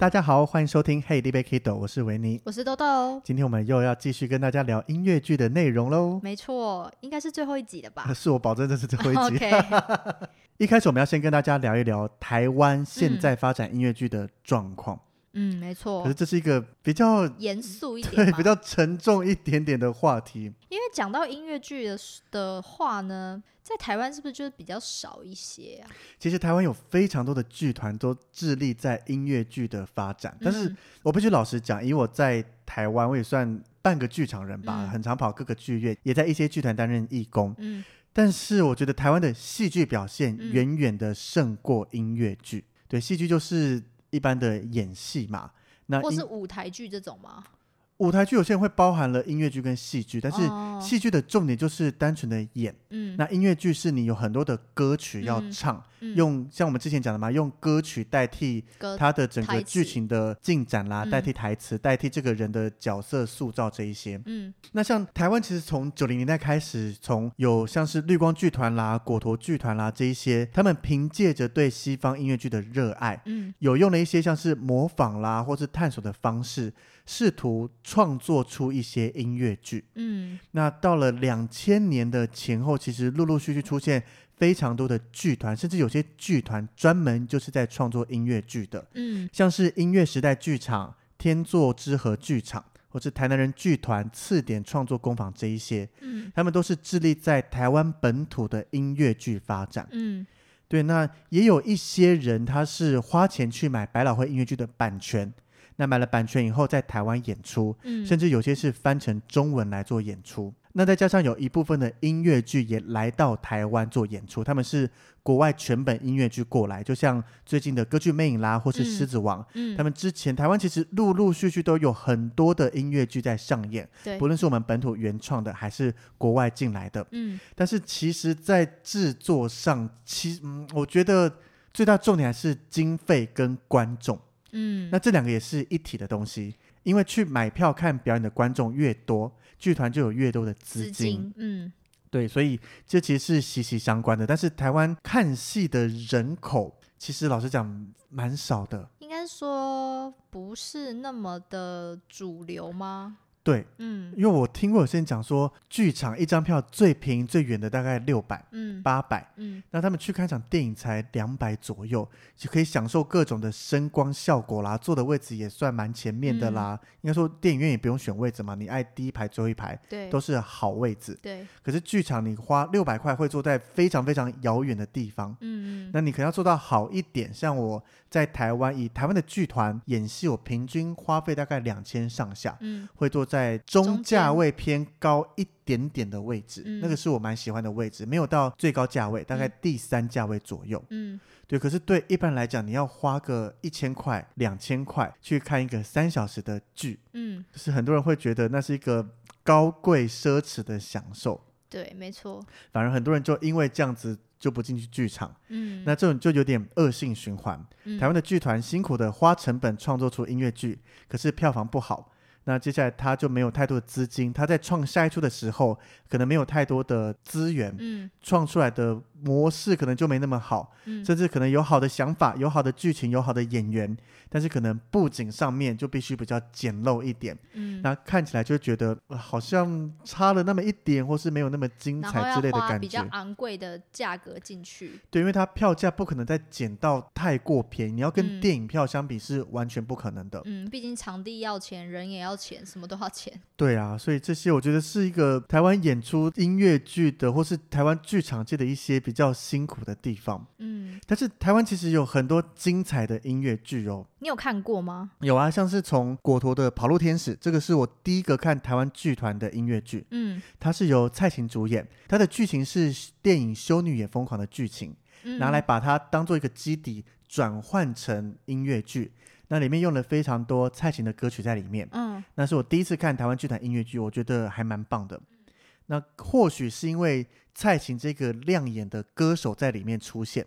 大家好，欢迎收听《Hey，你别 Kido》，我是维尼，我是豆豆。今天我们又要继续跟大家聊音乐剧的内容喽。没错，应该是最后一集了吧？是我保证这是最后一集。一开始我们要先跟大家聊一聊台湾现在发展音乐剧的状况。嗯，没错。可是这是一个比较严肃一点，对，比较沉重一点点的话题。因为讲到音乐剧的的话呢，在台湾是不是就是比较少一些啊？其实台湾有非常多的剧团都致力在音乐剧的发展，嗯、但是我必须老实讲，以我在台湾，我也算半个剧场人吧，嗯、很常跑各个剧院，也在一些剧团担任义工。嗯，但是我觉得台湾的戏剧表现远远的胜过音乐剧。嗯、对，戏剧就是。一般的演戏嘛，那或是舞台剧这种吗？舞台剧有些人会包含了音乐剧跟戏剧，但是戏剧的重点就是单纯的演。嗯，那音乐剧是你有很多的歌曲要唱，嗯嗯、用像我们之前讲的嘛，用歌曲代替它的整个剧情的进展啦，代替台词，代替这个人的角色塑造这一些。嗯，那像台湾其实从九零年代开始，从有像是绿光剧团啦、果陀剧团啦这一些，他们凭借着对西方音乐剧的热爱，嗯，有用了一些像是模仿啦或是探索的方式。试图创作出一些音乐剧，嗯，那到了两千年的前后，其实陆陆续续出现非常多的剧团，甚至有些剧团专门就是在创作音乐剧的，嗯，像是音乐时代剧场、天作之合剧场，或是台南人剧团、次点创作工坊这一些，嗯，他们都是致力在台湾本土的音乐剧发展，嗯，对，那也有一些人他是花钱去买百老汇音乐剧的版权。那买了版权以后，在台湾演出，嗯，甚至有些是翻成中文来做演出。那再加上有一部分的音乐剧也来到台湾做演出，他们是国外全本音乐剧过来，就像最近的《歌剧魅影》啦，或是《狮子王》，嗯，他们之前台湾其实陆陆续续都有很多的音乐剧在上演，对，不论是我们本土原创的，还是国外进来的，嗯，但是其实，在制作上，其嗯，我觉得最大重点还是经费跟观众。嗯，那这两个也是一体的东西，因为去买票看表演的观众越多，剧团就有越多的资金。金，嗯，对，所以这其实是息息相关的。但是台湾看戏的人口，其实老实讲蛮少的。应该说不是那么的主流吗？对，嗯，因为我听过有些人讲说，剧场一张票最便宜最远的大概六百，嗯，八百，嗯，那他们去看一场电影才两百左右，就可以享受各种的声光效果啦，坐的位置也算蛮前面的啦。嗯、应该说电影院也不用选位置嘛，你爱第一排最后一排，对，都是好位置。对，可是剧场你花六百块会坐在非常非常遥远的地方，嗯嗯，那你可能要做到好一点，像我在台湾，以台湾的剧团演戏，我平均花费大概两千上下，嗯，会坐。在中价位偏高一点点的位置，嗯、那个是我蛮喜欢的位置，没有到最高价位，大概第三价位左右。嗯，对。可是对一般来讲，你要花个一千块、两千块去看一个三小时的剧，嗯，就是很多人会觉得那是一个高贵奢侈的享受。对，没错。反而很多人就因为这样子就不进去剧场，嗯，那这种就有点恶性循环。嗯、台湾的剧团辛苦的花成本创作出音乐剧，可是票房不好。那接下来他就没有太多的资金，他在创下一出的时候，可能没有太多的资源，嗯，创出来的模式可能就没那么好，嗯，甚至可能有好的想法、有好的剧情、有好的演员，但是可能布景上面就必须比较简陋一点，嗯，那看起来就觉得、呃、好像差了那么一点，或是没有那么精彩之类的感觉，比较昂贵的价格进去，对，因为它票价不可能再减到太过便宜，你要跟电影票相比是完全不可能的，嗯，毕竟场地要钱，人也要钱，什么都要钱，对啊，所以这些我觉得是一个台湾演出音乐剧的，或是台湾剧场界的一些比较辛苦的地方，嗯，但是台湾其实有很多精彩的音乐剧哦。你有看过吗？有啊，像是从果陀的《跑路天使》，这个是我第一个看台湾剧团的音乐剧。嗯，它是由蔡琴主演，它的剧情是电影《修女也疯狂》的剧情，嗯、拿来把它当做一个基底转换成音乐剧。那里面用了非常多蔡琴的歌曲在里面。嗯，那是我第一次看台湾剧团音乐剧，我觉得还蛮棒的。那或许是因为蔡琴这个亮眼的歌手在里面出现。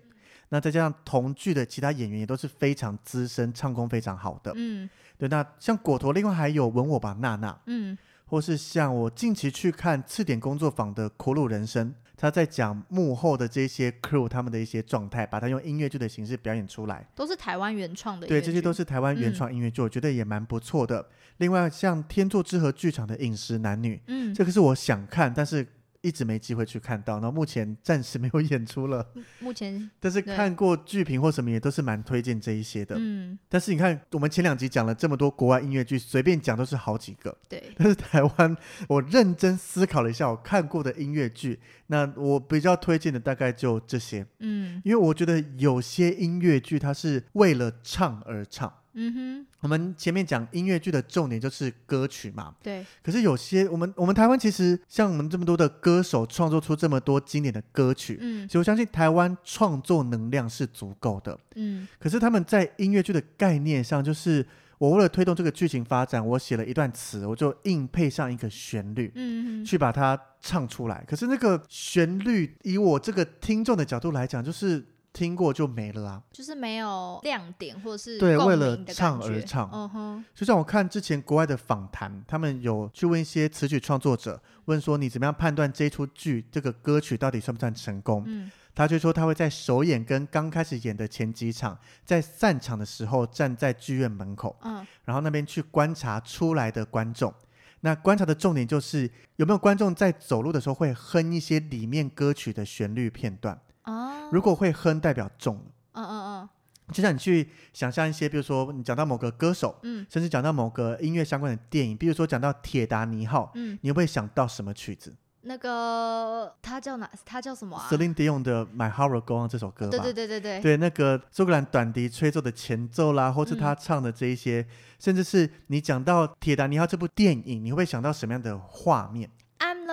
那再加上同剧的其他演员也都是非常资深、唱功非常好的。嗯，对。那像果陀，另外还有吻我吧，娜娜。嗯，或是像我近期去看次点工作坊的《苦鲁人生》，他在讲幕后的这些 crew 他们的一些状态，把它用音乐剧的形式表演出来，都是台湾原创的。对，这些都是台湾原创音乐剧，嗯、我觉得也蛮不错的。另外，像天作之合剧场的《饮食男女》，嗯，这个是我想看，但是。一直没机会去看到，然后目前暂时没有演出了。目前，但是看过剧评或什么也都是蛮推荐这一些的。嗯，但是你看，我们前两集讲了这么多国外音乐剧，随便讲都是好几个。对。但是台湾，我认真思考了一下，我看过的音乐剧，那我比较推荐的大概就这些。嗯，因为我觉得有些音乐剧它是为了唱而唱。嗯哼，我们前面讲音乐剧的重点就是歌曲嘛。对。可是有些我们我们台湾其实像我们这么多的歌手创作出这么多经典的歌曲，嗯，所以我相信台湾创作能量是足够的。嗯。可是他们在音乐剧的概念上，就是我为了推动这个剧情发展，我写了一段词，我就硬配上一个旋律，嗯，去把它唱出来。可是那个旋律，以我这个听众的角度来讲，就是。听过就没了啊，就是没有亮点或者是对，为了唱而唱。嗯哼，就像我看之前国外的访谈，他们有去问一些词曲创作者，问说你怎么样判断这出剧这个歌曲到底算不算成功？嗯，他就说他会在首演跟刚开始演的前几场，在散场的时候站在剧院门口，嗯，然后那边去观察出来的观众。那观察的重点就是有没有观众在走路的时候会哼一些里面歌曲的旋律片段。哦，如果会哼，代表中了。嗯嗯嗯，就像你去想象一些，比如说你讲到某个歌手，嗯，甚至讲到某个音乐相关的电影，比如说讲到《铁达尼号》，嗯，你会不会想到什么曲子？那个他叫哪？他叫什么啊？Celine Dion 的《My Heart Will Go On》这首歌吧。对对对对对。对，那个苏格兰短笛吹奏的前奏啦，或是他唱的这一些，嗯、甚至是你讲到《铁达尼号》这部电影，你会不会想到什么样的画面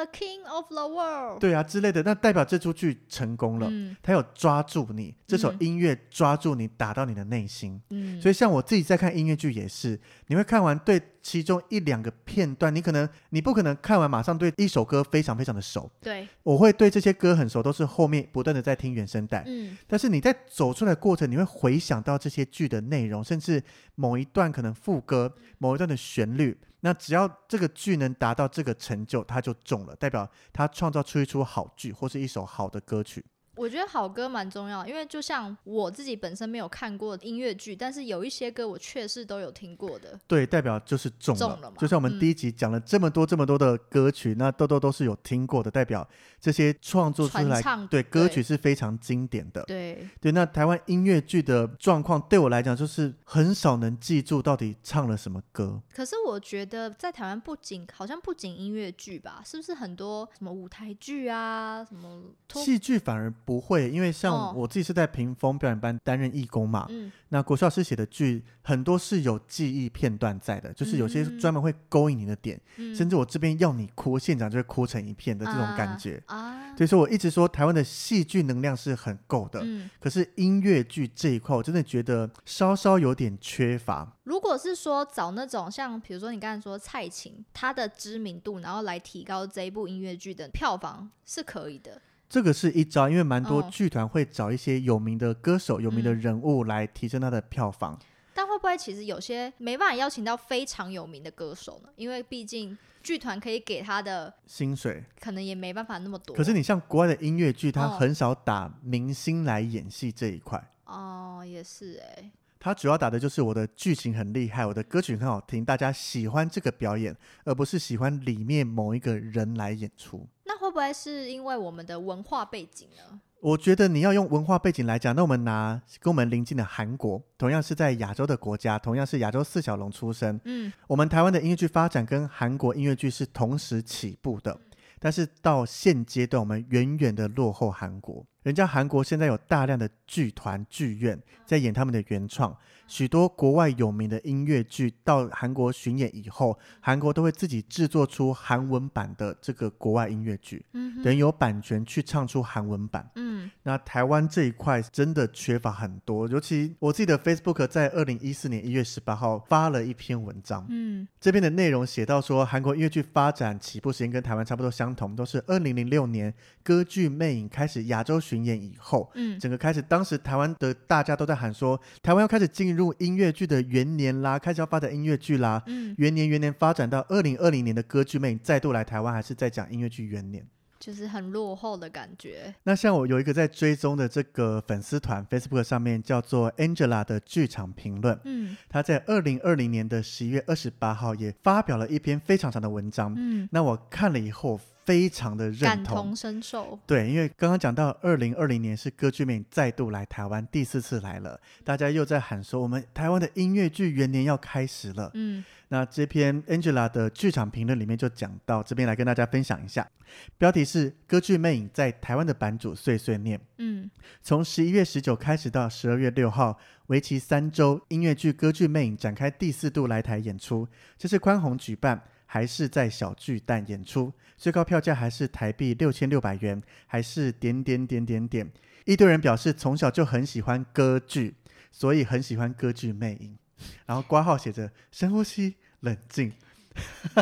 the king of the world。对啊，之类的，那代表这出剧成功了。嗯，他有抓住你，这首音乐抓住你，打到你的内心。嗯，所以像我自己在看音乐剧也是，你会看完对其中一两个片段，你可能你不可能看完马上对一首歌非常非常的熟。对，我会对这些歌很熟，都是后面不断的在听原声带。嗯，但是你在走出来的过程，你会回想到这些剧的内容，甚至某一段可能副歌，某一段的旋律。那只要这个剧能达到这个成就，他就中了，代表他创造出一出好剧或是一首好的歌曲。我觉得好歌蛮重要，因为就像我自己本身没有看过音乐剧，但是有一些歌我确实都有听过的。对，代表就是中了。中了嘛。就像我们第一集讲了这么多这么多的歌曲，嗯、那豆豆都是有听过的，代表这些创作出来唱对歌曲是非常经典的。对对，那台湾音乐剧的状况对我来讲就是很少能记住到底唱了什么歌。可是我觉得在台湾不仅好像不仅音乐剧吧，是不是很多什么舞台剧啊，什么戏剧反而。不会，因为像我自己是在屏风表演班担任义工嘛。嗯。那国师老师写的剧很多是有记忆片段在的，就是有些专门会勾引你的点，嗯、甚至我这边要你哭，现场就会哭成一片的这种感觉。啊。所以说我一直说台湾的戏剧能量是很够的，嗯。可是音乐剧这一块，我真的觉得稍稍有点缺乏。如果是说找那种像，比如说你刚才说蔡琴，她的知名度，然后来提高这一部音乐剧的票房是可以的。这个是一招，因为蛮多剧团会找一些有名的歌手、哦、有名的人物来提升他的票房。但会不会其实有些没办法邀请到非常有名的歌手呢？因为毕竟剧团可以给他的薪水可能也没办法那么多。可是你像国外的音乐剧，他很少打明星来演戏这一块。哦，也是哎、欸。他主要打的就是我的剧情很厉害，我的歌曲很好听，大家喜欢这个表演，而不是喜欢里面某一个人来演出。那会不会是因为我们的文化背景呢？我觉得你要用文化背景来讲，那我们拿跟我们邻近的韩国，同样是在亚洲的国家，同样是亚洲四小龙出身。嗯，我们台湾的音乐剧发展跟韩国音乐剧是同时起步的，但是到现阶段，我们远远的落后韩国。人家韩国现在有大量的剧团剧院在演他们的原创，许多国外有名的音乐剧到韩国巡演以后，韩国都会自己制作出韩文版的这个国外音乐剧，嗯，等于有版权去唱出韩文版。嗯，那台湾这一块真的缺乏很多，尤其我记得 Facebook 在二零一四年一月十八号发了一篇文章，嗯，这边的内容写到说，韩国音乐剧发展起步时间跟台湾差不多相同，都是二零零六年歌剧魅影开始亚洲巡演以后，嗯，整个开始，当时台湾的大家都在喊说，台湾要开始进入音乐剧的元年啦，开始要发展音乐剧啦，嗯，元年元年发展到二零二零年的歌剧魅影再度来台湾，还是在讲音乐剧元年，就是很落后的感觉。那像我有一个在追踪的这个粉丝团，Facebook 上面叫做 Angela 的剧场评论，嗯，他在二零二零年的十一月二十八号也发表了一篇非常长的文章，嗯，那我看了以后。非常的认同，感同身受。对，因为刚刚讲到二零二零年是歌剧魅影再度来台湾，第四次来了，大家又在喊说我们台湾的音乐剧元年要开始了。嗯，那这篇 Angela 的剧场评论里面就讲到，这边来跟大家分享一下，标题是歌剧魅影在台湾的版主碎碎念。嗯，从十一月十九开始到十二月六号，为期三周，音乐剧歌剧魅影展开第四度来台演出，这是宽宏举办。还是在小巨蛋演出，最高票价还是台币六千六百元，还是点点点点点。一堆人表示从小就很喜欢歌剧，所以很喜欢歌剧魅影。然后挂号写着深呼吸，冷静。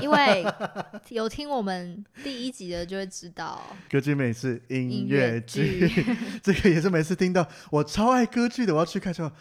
因为有听我们第一集的就会知道，歌剧魅影是音乐剧。这个也是每次听到我超爱歌剧的，我要去看说，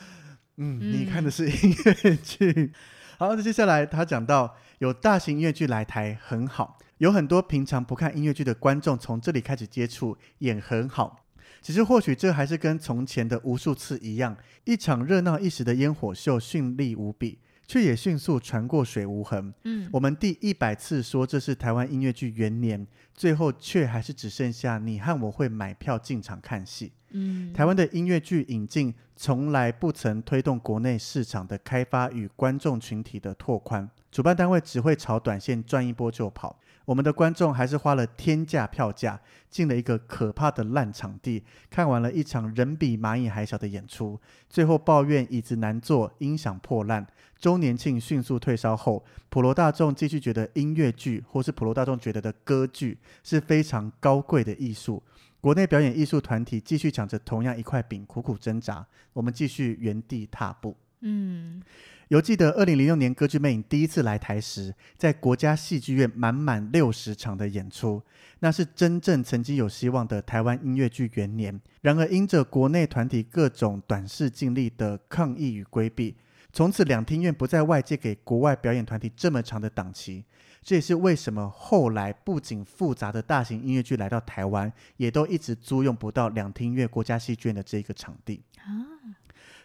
嗯，嗯，你看的是音乐剧。好，那接下来他讲到有大型音乐剧来台很好，有很多平常不看音乐剧的观众从这里开始接触，也很好。其实或许这还是跟从前的无数次一样，一场热闹一时的烟火秀，绚丽无比，却也迅速传过水无痕。嗯，我们第一百次说这是台湾音乐剧元年，最后却还是只剩下你和我会买票进场看戏。嗯，台湾的音乐剧引进从来不曾推动国内市场的开发与观众群体的拓宽，主办单位只会炒短线赚一波就跑。我们的观众还是花了天价票价进了一个可怕的烂场地，看完了一场人比蚂蚁还小的演出，最后抱怨椅子难坐、音响破烂。周年庆迅速退烧后，普罗大众继续觉得音乐剧或是普罗大众觉得的歌剧是非常高贵的艺术。国内表演艺术团体继续抢着同样一块饼，苦苦挣扎。我们继续原地踏步。嗯，犹记得二零零六年歌剧魅影第一次来台时，在国家戏剧院满满六十场的演出，那是真正曾经有希望的台湾音乐剧元年。然而，因着国内团体各种短视尽力的抗议与规避，从此两厅院不再外借给国外表演团体这么长的档期。这也是为什么后来不仅复杂的大型音乐剧来到台湾，也都一直租用不到两厅院国家戏剧院的这一个场地。啊，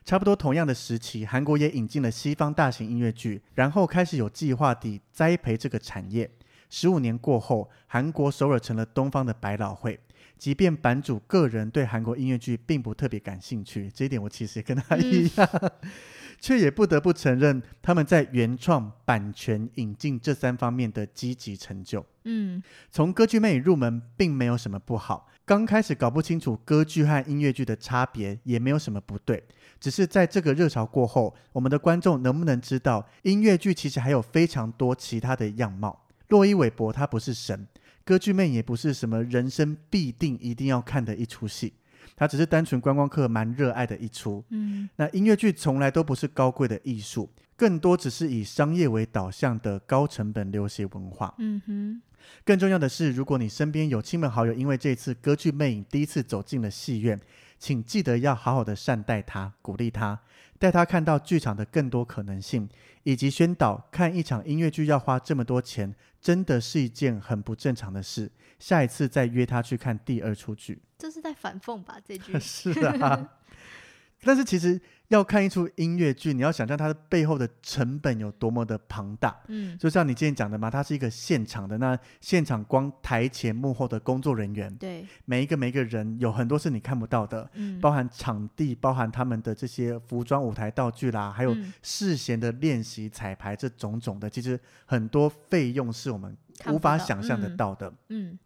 差不多同样的时期，韩国也引进了西方大型音乐剧，然后开始有计划地栽培这个产业。十五年过后，韩国首尔成了东方的百老汇。即便版主个人对韩国音乐剧并不特别感兴趣，这一点我其实也跟他一样。嗯 却也不得不承认，他们在原创、版权、引进这三方面的积极成就。嗯，从歌剧魅影入门并没有什么不好。刚开始搞不清楚歌剧和音乐剧的差别，也没有什么不对。只是在这个热潮过后，我们的观众能不能知道，音乐剧其实还有非常多其他的样貌？洛伊韦伯他不是神，歌剧魅影也不是什么人生必定一定要看的一出戏。它只是单纯观光客蛮热爱的一出。嗯，那音乐剧从来都不是高贵的艺术，更多只是以商业为导向的高成本流行文化。嗯哼，更重要的是，如果你身边有亲朋好友因为这次歌剧魅影第一次走进了戏院，请记得要好好的善待他，鼓励他，带他看到剧场的更多可能性，以及宣导看一场音乐剧要花这么多钱，真的是一件很不正常的事。下一次再约他去看第二出剧。这是在反讽吧？这句 是啊。但是其实要看一出音乐剧，你要想象它的背后的成本有多么的庞大。嗯，就像你之前讲的嘛，它是一个现场的，那现场光台前幕后的工作人员，对，每一个每一个人有很多是你看不到的，嗯，包含场地，包含他们的这些服装、舞台道具啦，还有事先的练习、彩排这种种的，其实很多费用是我们无法想象得到的。嗯，嗯，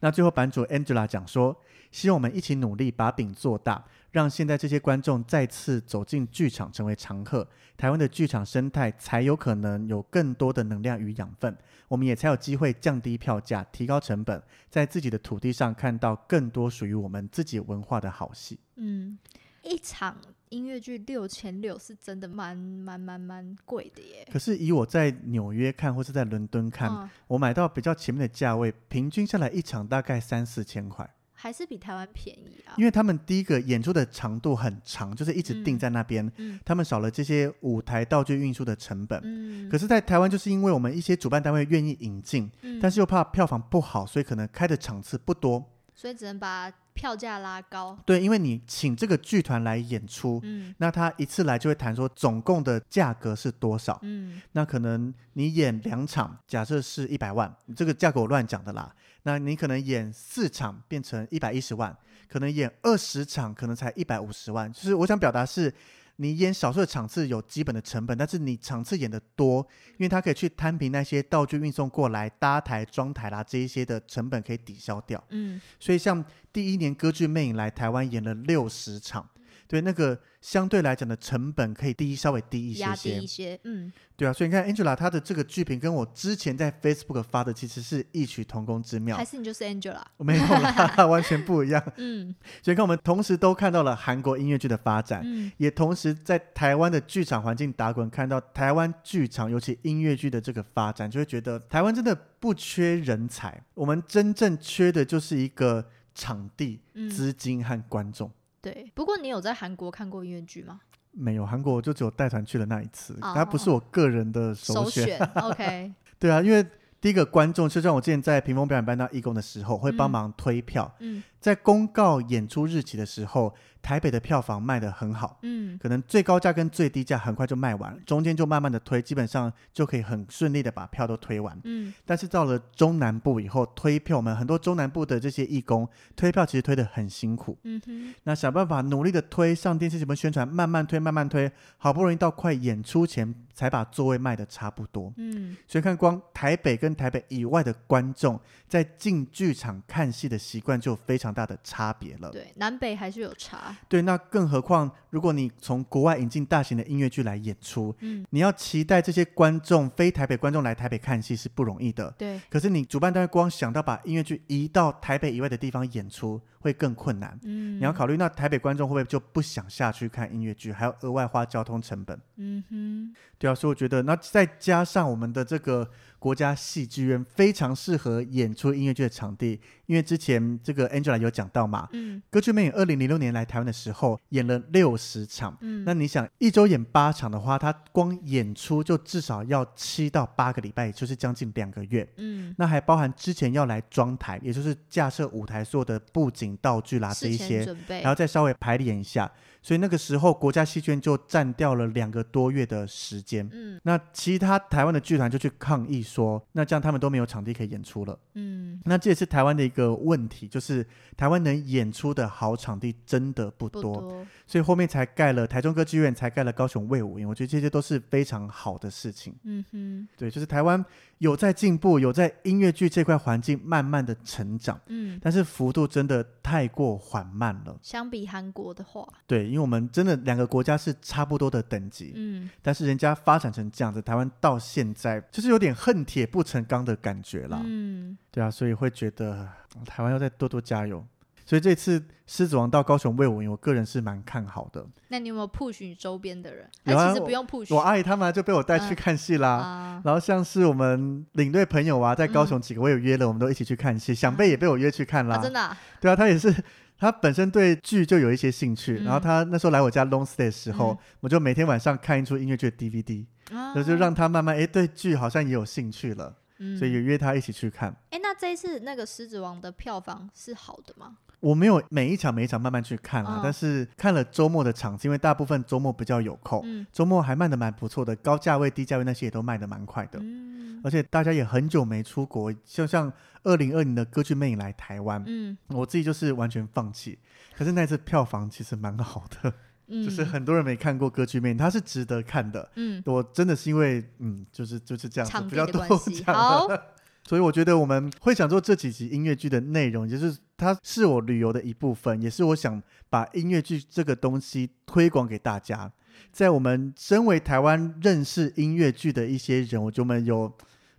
那最后版主 Angela 讲说，希望我们一起努力把饼做大。让现在这些观众再次走进剧场成为常客，台湾的剧场生态才有可能有更多的能量与养分，我们也才有机会降低票价、提高成本，在自己的土地上看到更多属于我们自己文化的好戏。嗯，一场音乐剧六千六是真的蛮蛮蛮蛮贵的耶。可是以我在纽约看或是在伦敦看，嗯，我买到比较前面的价位，平均下来一场大概三四千块。还是比台湾便宜啊，因为他们第一个演出的长度很长，就是一直定在那边，嗯嗯、他们少了这些舞台道具运输的成本。嗯、可是，在台湾就是因为我们一些主办单位愿意引进，嗯、但是又怕票房不好，所以可能开的场次不多，所以只能把票价拉高。对，因为你请这个剧团来演出，嗯、那他一次来就会谈说总共的价格是多少。嗯、那可能你演两场，假设是一百万，这个价格我乱讲的啦。那你可能演四场变成一百一十万，可能演二十场可能才一百五十万。就是我想表达是，你演少数的场次有基本的成本，但是你场次演的多，因为他可以去摊平那些道具运送过来、搭台、装台啦这一些的成本可以抵消掉。嗯，所以像第一年歌剧魅影来台湾演了六十场。对，那个相对来讲的成本可以低，稍微低一些低一些，嗯，对啊，所以你看 Angela 她的这个剧评跟我之前在 Facebook 发的其实是异曲同工之妙。还是你就是 Angela？我没有啦，完全不一样。嗯，所以看我们同时都看到了韩国音乐剧的发展，嗯，也同时在台湾的剧场环境打滚，看到台湾剧场尤其音乐剧的这个发展，就会觉得台湾真的不缺人才，我们真正缺的就是一个场地、资金和观众。嗯对，不过你有在韩国看过音乐剧吗？没有，韩国我就只有带团去了那一次，它、oh, 不是我个人的首选。首选 OK，对啊，因为第一个观众，就像我之前在屏风表演班当义工的时候，会帮忙推票。嗯。嗯在公告演出日期的时候，台北的票房卖得很好，嗯，可能最高价跟最低价很快就卖完了，中间就慢慢的推，基本上就可以很顺利的把票都推完，嗯。但是到了中南部以后，推票们很多中南部的这些义工推票其实推得很辛苦，嗯哼。那想办法努力的推上电视节目宣传，慢慢推慢慢推，好不容易到快演出前才把座位卖的差不多，嗯。所以看光台北跟台北以外的观众在进剧场看戏的习惯就非常大的差别了，对，南北还是有差。对，那更何况如果你从国外引进大型的音乐剧来演出，嗯，你要期待这些观众非台北观众来台北看戏是不容易的，对。可是你主办单位光想到把音乐剧移到台北以外的地方演出，会更困难。嗯，你要考虑那台北观众会不会就不想下去看音乐剧，还要额外花交通成本？嗯哼，对啊，所以我觉得那再加上我们的这个。国家戏剧院非常适合演出音乐剧的场地，因为之前这个 Angela 有讲到嘛，嗯，歌剧魅影二零零六年来台湾的时候演了六十场，嗯，那你想一周演八场的话，他光演出就至少要七到八个礼拜，也就是将近两个月，嗯，那还包含之前要来装台，也就是架设舞台所有的布景道具啦这一些，然后再稍微排练一下。所以那个时候，国家戏剧院就占掉了两个多月的时间。嗯，那其他台湾的剧团就去抗议说，那这样他们都没有场地可以演出了。嗯，那这也是台湾的一个问题，就是台湾能演出的好场地真的不多。不多。所以后面才盖了台中歌剧院，才盖了高雄卫武营。我觉得这些都是非常好的事情。嗯哼，对，就是台湾有在进步，有在音乐剧这块环境慢慢的成长。嗯，但是幅度真的太过缓慢了。相比韩国的话，对。因为我们真的两个国家是差不多的等级，嗯，但是人家发展成这样子，台湾到现在就是有点恨铁不成钢的感觉啦，嗯，对啊，所以会觉得台湾要再多多加油。所以这次《狮子王》到高雄卫武营，我个人是蛮看好的。那你有没有 push 你周边的人？有啊，其实不用 push，我，我阿姨他们就被我带去看戏啦。嗯、然后像是我们领队朋友啊，在高雄几个我有约了，嗯、我们都一起去看戏。想贝也被我约去看啦。啊、真的、啊？对啊，他也是他本身对剧就有一些兴趣，嗯、然后他那时候来我家 long stay 的时候，嗯、我就每天晚上看一出音乐剧的 DVD，那、啊、就让他慢慢哎对剧好像也有兴趣了，嗯、所以也约他一起去看。哎，那这一次那个《狮子王》的票房是好的吗？我没有每一场每一场慢慢去看啊，哦、但是看了周末的场次，因为大部分周末比较有空，嗯、周末还卖的蛮不错的，高价位、低价位那些也都卖的蛮快的，嗯、而且大家也很久没出国，就像二零二零的歌剧魅影来台湾，嗯、我自己就是完全放弃，可是那次票房其实蛮好的，嗯、就是很多人没看过歌剧魅影，它是值得看的，嗯、我真的是因为嗯，就是就是这样子比较多讲所以我觉得我们会想做这几集音乐剧的内容，就是它是我旅游的一部分，也是我想把音乐剧这个东西推广给大家。在我们身为台湾认识音乐剧的一些人，我觉得我们有。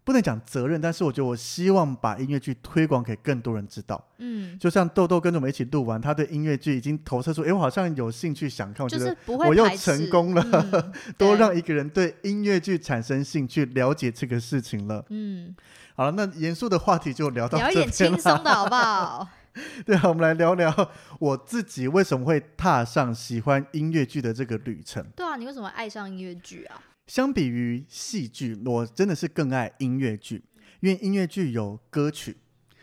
不能讲责任，但是我觉得我希望把音乐剧推广给更多人知道。嗯，就像豆豆跟着我们一起录完，他对音乐剧已经投射出，哎，我好像有兴趣想看，我觉得我又成功了，嗯、多让一个人对音乐剧产生兴趣，了解这个事情了。嗯，好了，那严肃的话题就聊到这边了，聊一点轻松的好不好？对啊，我们来聊聊我自己为什么会踏上喜欢音乐剧的这个旅程。对啊，你为什么爱上音乐剧啊？相比于戏剧，我真的是更爱音乐剧，因为音乐剧有歌曲，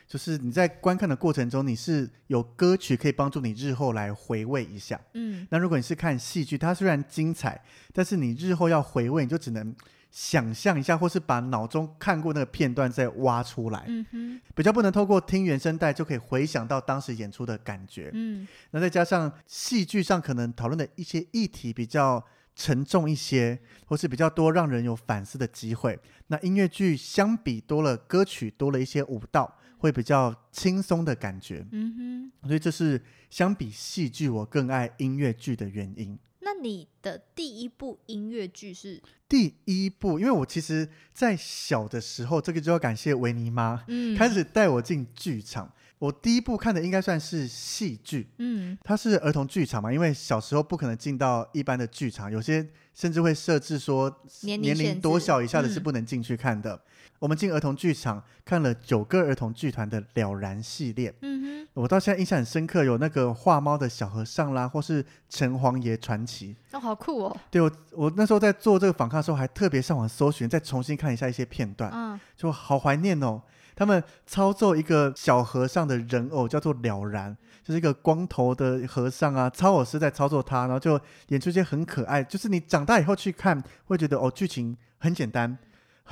就是你在观看的过程中，你是有歌曲可以帮助你日后来回味一下。嗯，那如果你是看戏剧，它虽然精彩，但是你日后要回味，你就只能想象一下，或是把脑中看过那个片段再挖出来。嗯哼，比较不能透过听原声带就可以回想到当时演出的感觉。嗯，那再加上戏剧上可能讨论的一些议题比较。沉重一些，或是比较多让人有反思的机会。那音乐剧相比多了歌曲，多了一些舞蹈，会比较轻松的感觉。嗯哼，所以这是相比戏剧，我更爱音乐剧的原因。那你的第一部音乐剧是？第一部，因为我其实在小的时候，这个就要感谢维尼妈，嗯，开始带我进剧场。我第一部看的应该算是戏剧，嗯，它是儿童剧场嘛，因为小时候不可能进到一般的剧场，有些甚至会设置说年龄多小以下的是不能进去看的。嗯、我们进儿童剧场看了九个儿童剧团的了然系列，嗯哼，我到现在印象很深刻，有那个画猫的小和尚啦，或是城隍爷传奇，哦，好酷哦。对，我我那时候在做这个访谈的时候，还特别上网搜寻，再重新看一下一些片段，嗯，就好怀念哦。他们操作一个小和尚的人偶，叫做了然，就是一个光头的和尚啊。操偶师在操作他，然后就演出一些很可爱，就是你长大以后去看，会觉得哦，剧情很简单，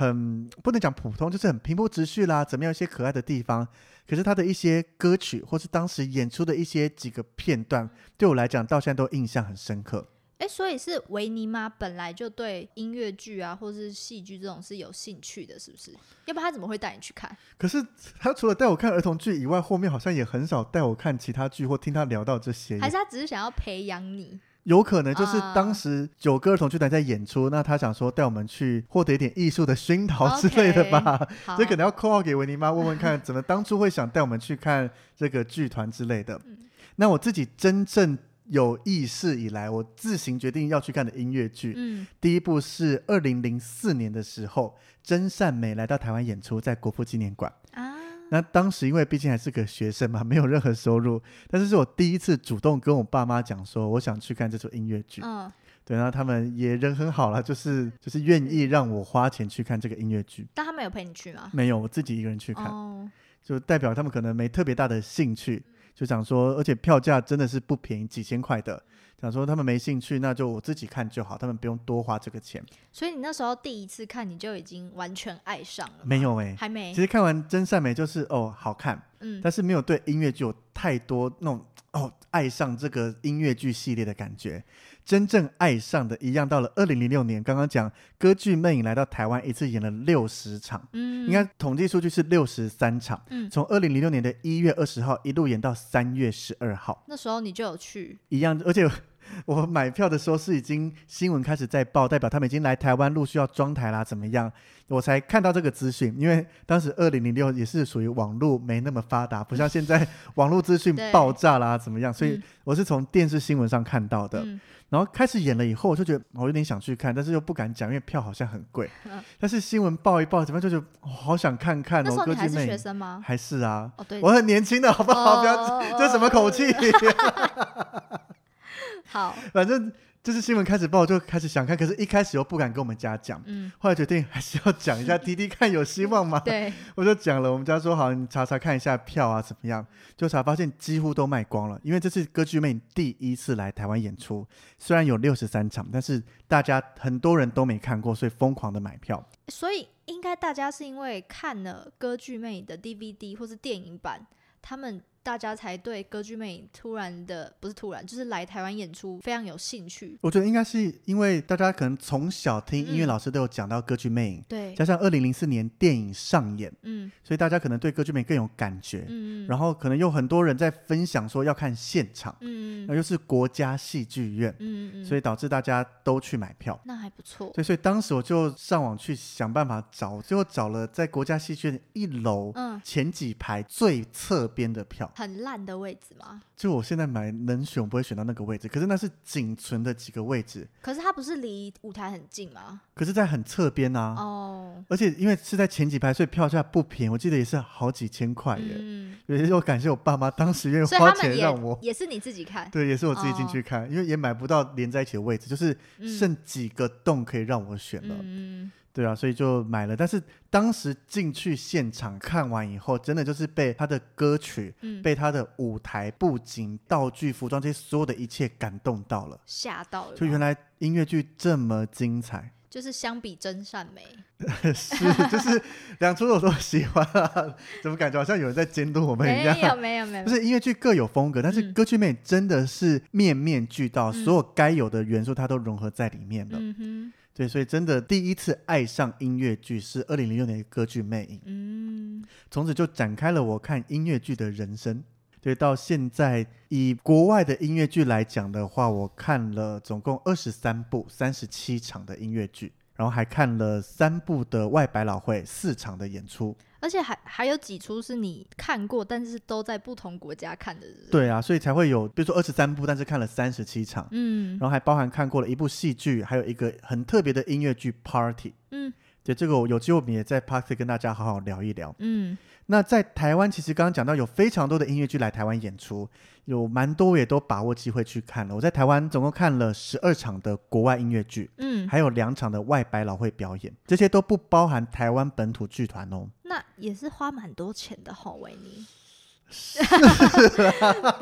很不能讲普通，就是很平铺直叙啦，怎么样一些可爱的地方。可是他的一些歌曲，或是当时演出的一些几个片段，对我来讲到现在都印象很深刻。哎，所以是维尼妈本来就对音乐剧啊，或是戏剧这种是有兴趣的，是不是？要不然他怎么会带你去看？可是他除了带我看儿童剧以外，后面好像也很少带我看其他剧或听他聊到这些。还是他只是想要培养你？有可能就是当时九个儿童剧团在演出，uh, 那他想说带我们去获得一点艺术的熏陶之类的吧。以可能要 call 给维尼妈问问看，怎么当初会想带我们去看这个剧团之类的。嗯、那我自己真正。有意识以来，我自行决定要去看的音乐剧，嗯，第一部是二零零四年的时候，真善美来到台湾演出，在国父纪念馆啊。那当时因为毕竟还是个学生嘛，没有任何收入，但是是我第一次主动跟我爸妈讲说，我想去看这出音乐剧。嗯，对，然后他们也人很好了，就是就是愿意让我花钱去看这个音乐剧。但他们有陪你去吗？没有，我自己一个人去看，哦，就代表他们可能没特别大的兴趣。就想说，而且票价真的是不便宜，几千块的。想说他们没兴趣，那就我自己看就好，他们不用多花这个钱。所以你那时候第一次看，你就已经完全爱上了？没有哎、欸，还没。其实看完《真善美》就是哦，好看，嗯，但是没有对音乐剧有太多那种哦爱上这个音乐剧系列的感觉。真正爱上的一样，到了二零零六年，刚刚讲歌剧魅影来到台湾，一次演了六十场，嗯，应该统计数据是六十三场，嗯，从二零零六年的一月二十号一路演到三月十二号，那时候你就有去，一样，而且 我买票的时候是已经新闻开始在报，代表他们已经来台湾陆续要装台啦，怎么样？我才看到这个资讯，因为当时二零零六也是属于网络没那么发达，不像现在网络资讯爆炸啦，怎么样？所以我是从电视新闻上看到的。嗯、然后开始演了以后，我就觉得我有点想去看，但是又不敢讲，因为票好像很贵。嗯、但是新闻报一报，怎么样就觉得好想看看哦。那时候你还是学生吗？还是啊？哦、对我很年轻的，好不好？哦、不要这什么口气？好，反正就是新闻开始报，就开始想看，可是一开始又不敢跟我们家讲，嗯，后来决定还是要讲一下，滴滴看有希望吗？对，我就讲了，我们家说好，你查查看一下票啊怎么样，就查发现几乎都卖光了，因为这次歌剧魅影第一次来台湾演出，虽然有六十三场，但是大家很多人都没看过，所以疯狂的买票。所以应该大家是因为看了歌剧魅影的 DVD 或是电影版，他们。大家才对歌剧魅影突然的，不是突然，就是来台湾演出非常有兴趣。我觉得应该是因为大家可能从小听音乐老师都有讲到歌剧魅影，嗯，对，加上二零零四年电影上演，嗯，所以大家可能对歌剧魅影更有感觉，嗯，然后可能有很多人在分享说要看现场，嗯，那又是国家戏剧院，嗯嗯，所以导致大家都去买票，那还不错。对，所以当时我就上网去想办法找，最后找了在国家戏剧院一楼，嗯，前几排最侧边的票。很烂的位置吗？就我现在买能选，我不会选到那个位置。可是那是仅存的几个位置。可是它不是离舞台很近吗？可是，在很侧边啊。哦。而且因为是在前几排，所以票价不便宜。我记得也是好几千块耶。嗯。也是我感谢我爸妈当时愿意花钱让我。也是你自己看。对，也是我自己进去看，哦、因为也买不到连在一起的位置，就是剩几个洞可以让我选了。嗯。对啊，所以就买了。但是当时进去现场看完以后，真的就是被他的歌曲、嗯、被他的舞台布景、道具、服装这些所有的一切感动到了，吓到了。就原来音乐剧这么精彩，就是相比真善美，是就是两出我都喜欢啊。怎么感觉好像有人在监督我们一样？没有没有没有，就是音乐剧各有风格，但是歌剧魅影真的是面面俱到，嗯、所有该有的元素它都融合在里面了。嗯哼。对，所以真的第一次爱上音乐剧是二零零六年的歌剧魅影，嗯，从此就展开了我看音乐剧的人生。对，到现在以国外的音乐剧来讲的话，我看了总共二十三部三十七场的音乐剧，然后还看了三部的外百老汇四场的演出。而且还还有几出是你看过，但是都在不同国家看的是不是？对啊，所以才会有，比如说二十三部，但是看了三十七场，嗯，然后还包含看过了一部戏剧，还有一个很特别的音乐剧 Party，嗯，对，这个我有机会我们也在 Party 跟大家好好聊一聊，嗯。那在台湾，其实刚刚讲到有非常多的音乐剧来台湾演出，有蛮多也都把握机会去看了。我在台湾总共看了十二场的国外音乐剧，嗯，还有两场的外百老汇表演，这些都不包含台湾本土剧团哦。那也是花蛮多钱的哈，维尼。是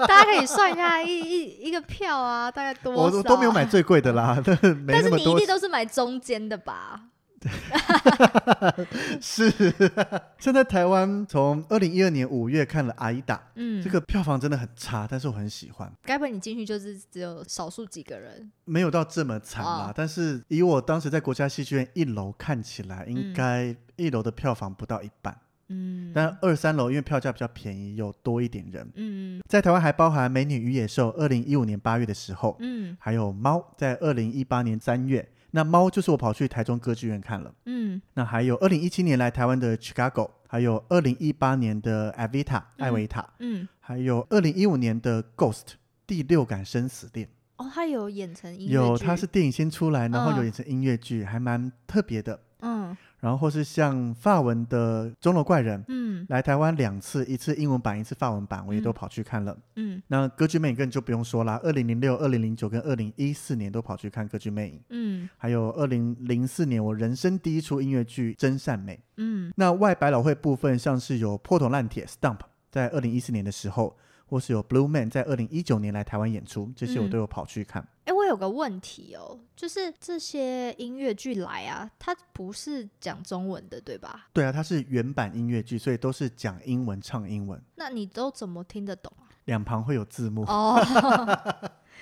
大家可以算一下一一一个票啊，大概多少？我都没有买最贵的啦，但是你一定都是买中间的吧？是，现在台湾从二零一二年五月看了《阿依达》，嗯，这个票房真的很差，但是我很喜欢。该不会你进去就是只有少数几个人？没有到这么惨啦，哦、但是以我当时在国家戏剧院一楼看起来，应该一楼的票房不到一半。嗯，但二三楼因为票价比较便宜，有多一点人。嗯，在台湾还包含《美女与野兽》二零一五年八月的时候，嗯，还有《猫》在二零一八年三月。那猫就是我跑去台中歌剧院看了，嗯，那还有二零一七年来台湾的 Chicago，还有二零一八年的 Avita 艾维塔，嗯，还有二零一五年的 Ghost 第六感生死恋，哦，它有演成音乐剧，有，它是电影先出来，然后有演成音乐剧，嗯、还蛮特别的，嗯。然后或是像法文的钟楼怪人，嗯，来台湾两次，一次英文版，一次法文版，我也都跑去看了，嗯。嗯，那歌剧魅影更就不用说啦，二零零六、二零零九跟二零一四年都跑去看歌剧魅影，嗯。还有二零零四年我人生第一出音乐剧《真善美》，嗯。那外百老汇部分像是有破铜烂铁 Stump，在二零一四年的时候。或是有 Blue Man 在二零一九年来台湾演出，这些我都有跑去看。有个问题哦，就是这些音乐剧来啊，它不是讲中文的，对吧？对啊，它是原版音乐剧，所以都是讲英文、唱英文。那你都怎么听得懂啊？两旁会有字幕哦，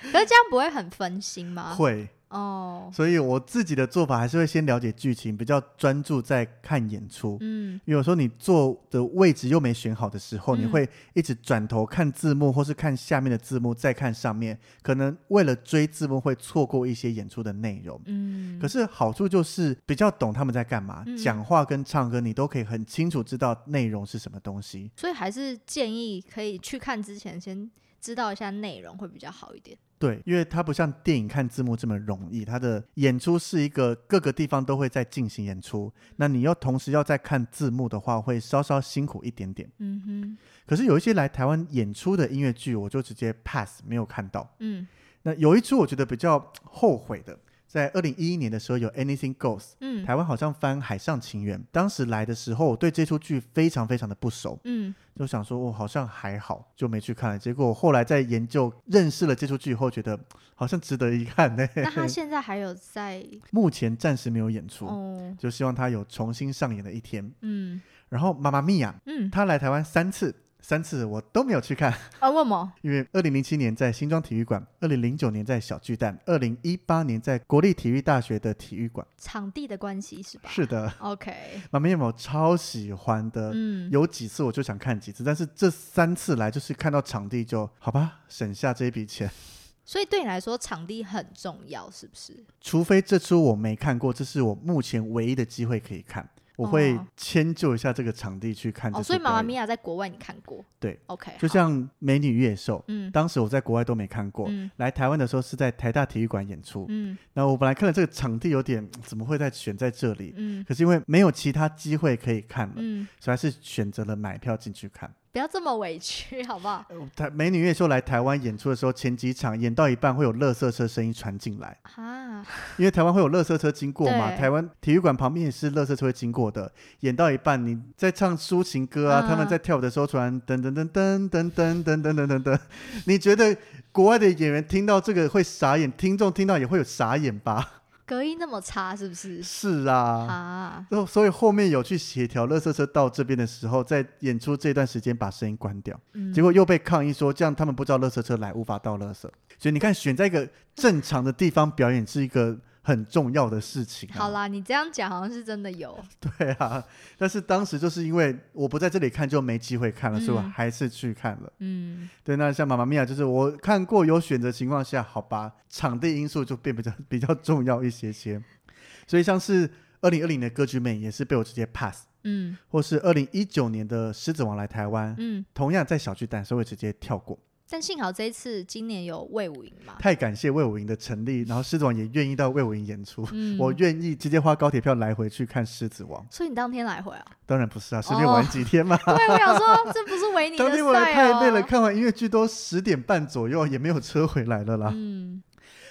可是这样不会很分心吗？会。哦，所以我自己的做法还是会先了解剧情，比较专注在看演出。嗯，有时候你坐的位置又没选好的时候，嗯、你会一直转头看字幕，或是看下面的字幕，再看上面，可能为了追字幕会错过一些演出的内容。嗯，可是好处就是比较懂他们在干嘛，嗯、讲话跟唱歌你都可以很清楚知道内容是什么东西。所以还是建议可以去看之前先知道一下内容会比较好一点。对，因为它不像电影看字幕这么容易，它的演出是一个各个地方都会在进行演出，那你要同时要在看字幕的话，会稍稍辛苦一点点。嗯哼。可是有一些来台湾演出的音乐剧，我就直接 pass 没有看到。嗯。那有一出我觉得比较后悔的。在二零一一年的时候，有 Anything Goes，嗯，台湾好像翻《海上情缘》。当时来的时候，我对这出剧非常非常的不熟，嗯，就想说，我好像还好，就没去看了。结果后来在研究、认识了这出剧以后，觉得好像值得一看呢。那他现在还有在？目前暂时没有演出，哦，就希望他有重新上演的一天。嗯，然后《妈妈咪呀》，嗯，他来台湾三次。三次我都没有去看啊？为什么？因为二零零七年在新庄体育馆，二零零九年在小巨蛋，二零一八年在国立体育大学的体育馆。场地的关系是吧？是的。OK。妈咪有没有超喜欢的？嗯，有几次我就想看几次，但是这三次来就是看到场地就好吧，省下这一笔钱。所以对你来说，场地很重要，是不是？除非这出我没看过，这是我目前唯一的机会可以看。我会迁就一下这个场地去看。哦，所以《妈妈咪呀》在国外你看过？对，OK。就像《美女与野兽》，嗯，当时我在国外都没看过，嗯，来台湾的时候是在台大体育馆演出，嗯，那我本来看了这个场地有点怎么会再选在这里，嗯，可是因为没有其他机会可以看了，嗯，所以还是选择了买票进去看。不要这么委屈，好不好？台美女越秀来台湾演出的时候，前几场演到一半会有垃圾车声音传进来啊，因为台湾会有垃圾车经过嘛，台湾体育馆旁边也是垃圾车会经过的。演到一半，你在唱抒情歌啊，他们在跳舞的时候，突然噔噔噔噔噔噔噔噔噔噔，你觉得国外的演员听到这个会傻眼，听众听到也会有傻眼吧？隔音那么差，是不是？是啊，啊，所以后面有去协调，乐色车到这边的时候，在演出这段时间把声音关掉，嗯，结果又被抗议说，这样他们不知道乐色车来，无法到乐色。所以你看，选在一个正常的地方表演是一个。很重要的事情、啊。好啦，你这样讲好像是真的有。对啊，但是当时就是因为我不在这里看，就没机会看了，嗯、所以我还是去看了。嗯，对，那像《妈妈咪呀》，就是我看过有选择情况下，好吧，场地因素就变比较 比较重要一些些。所以像是二零二零的歌剧魅影也是被我直接 pass。嗯，或是二零一九年的狮子王来台湾，嗯，同样在小巨蛋，所以直接跳过。但幸好这一次今年有魏武营嘛，太感谢魏武营的成立，然后狮子王也愿意到魏武营演出，嗯、我愿意直接花高铁票来回去看狮子王。所以你当天来回啊？当然不是啊，随便玩几天嘛。哦、对，我想说这不是维尼的赛、哦、当天我太累了，看完音乐剧都十点半左右，也没有车回来了啦。嗯。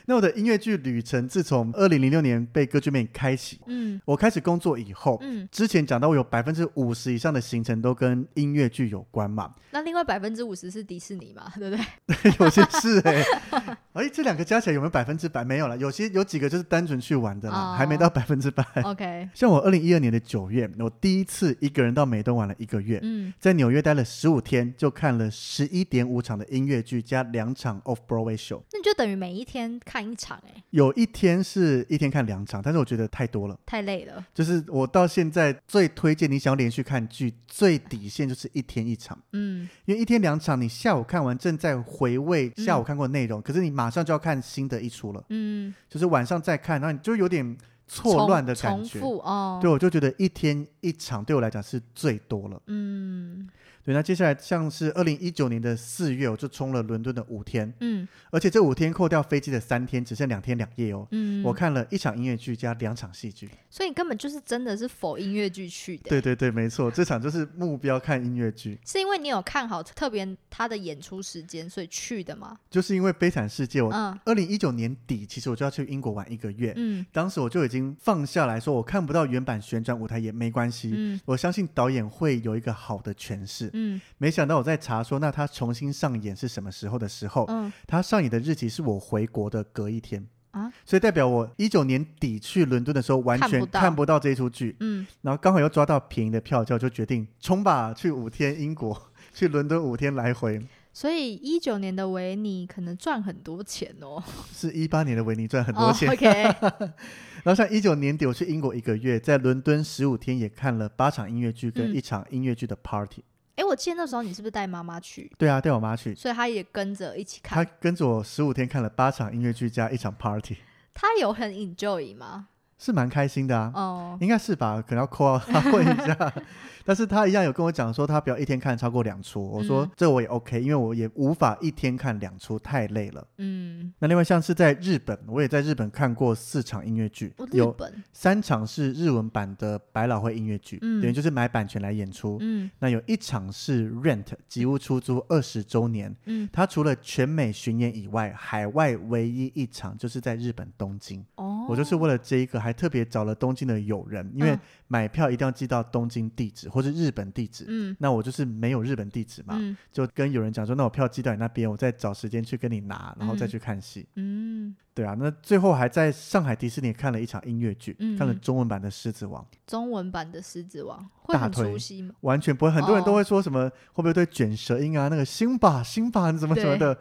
那我的音乐剧旅程，自从二零零六年被歌剧魅影开启，嗯，我开始工作以后，嗯，之前讲到我有百分之五十以上的行程都跟音乐剧有关嘛。那另外百分之五十是迪士尼嘛，对不对？对，有些是哎、欸，哎，这两个加起来有没有百分之百？没有了，有些有几个就是单纯去玩的啦，哦、还没到百分之百。OK，像我二零一二年的九月，我第一次一个人到美东玩了一个月，嗯，在纽约待了十五天，就看了十一点五场的音乐剧加两场 Off Broadway show，那你就等于每一天看一场哎、欸。有一天是一天看两场，但是我觉得太多了，太累了。就是我到现在最推荐你想要连续看剧，最底线就是一天一场。嗯，因为一天两场，你下午看完正在回味下午看过的内容，嗯、可是你马上就要看新的一出了。嗯，就是晚上再看，然后你就有点错乱的感觉。重复哦。对，我就觉得一天一场对我来讲是最多了。嗯。对，那接下来像是二零一九年的四月，我就冲了伦敦的五天，嗯，而且这五天扣掉飞机的三天，只剩两天两夜哦，嗯，我看了一场音乐剧加两场戏剧，所以你根本就是真的是 for 音乐剧去的，对对对，没错，这场就是目标看音乐剧，是因为你有看好特别他的演出时间，所以去的吗？就是因为《悲惨世界》，我二零一九年底其实我就要去英国玩一个月，嗯，当时我就已经放下来说，我看不到原版旋转舞台也没关系，嗯，我相信导演会有一个好的诠释。嗯，没想到我在查说，那他重新上演是什么时候的时候，嗯，他上演的日期是我回国的隔一天啊，所以代表我一九年底去伦敦的时候完全看不到这一出剧，嗯，然后刚好又抓到便宜的票，就就决定冲吧，去五天英国，去伦敦五天来回。所以一九年的维尼可能赚很多钱哦。是一八年的维尼赚很多钱。Oh, OK。然后像一九年底我去英国一个月，在伦敦十五天也看了八场音乐剧跟一场音乐剧的 party。哎、嗯，我记得那时候你是不是带妈妈去？对啊，带我妈去，所以她也跟着一起看。她跟着我十五天看了八场音乐剧加一场 party。她有很 enjoy 吗？是蛮开心的啊，哦，应该是吧？可能要 call 她问一下。但是他一样有跟我讲说，他不要一天看超过两出。我说这我也 OK，因为我也无法一天看两出，太累了。嗯，那另外像是在日本，我也在日本看过四场音乐剧，有三场是日文版的百老汇音乐剧，等于就是买版权来演出。嗯，那有一场是 Rent 吉屋出租二十周年。嗯，他除了全美巡演以外，海外唯一一场就是在日本东京。哦，我就是为了这一个，还特别找了东京的友人，因为买票一定要寄到东京地址。或是日本地址，嗯，那我就是没有日本地址嘛，嗯，就跟有人讲说，那我票寄到你那边，我再找时间去跟你拿，然后再去看戏，嗯，对啊，那最后还在上海迪士尼看了一场音乐剧，嗯，看了中文版的《狮子王》，中文版的《狮子王》会很出戏吗？完全不会，很多人都会说什么、哦、会不会对卷舌音啊，那个辛巴辛巴怎么怎么的。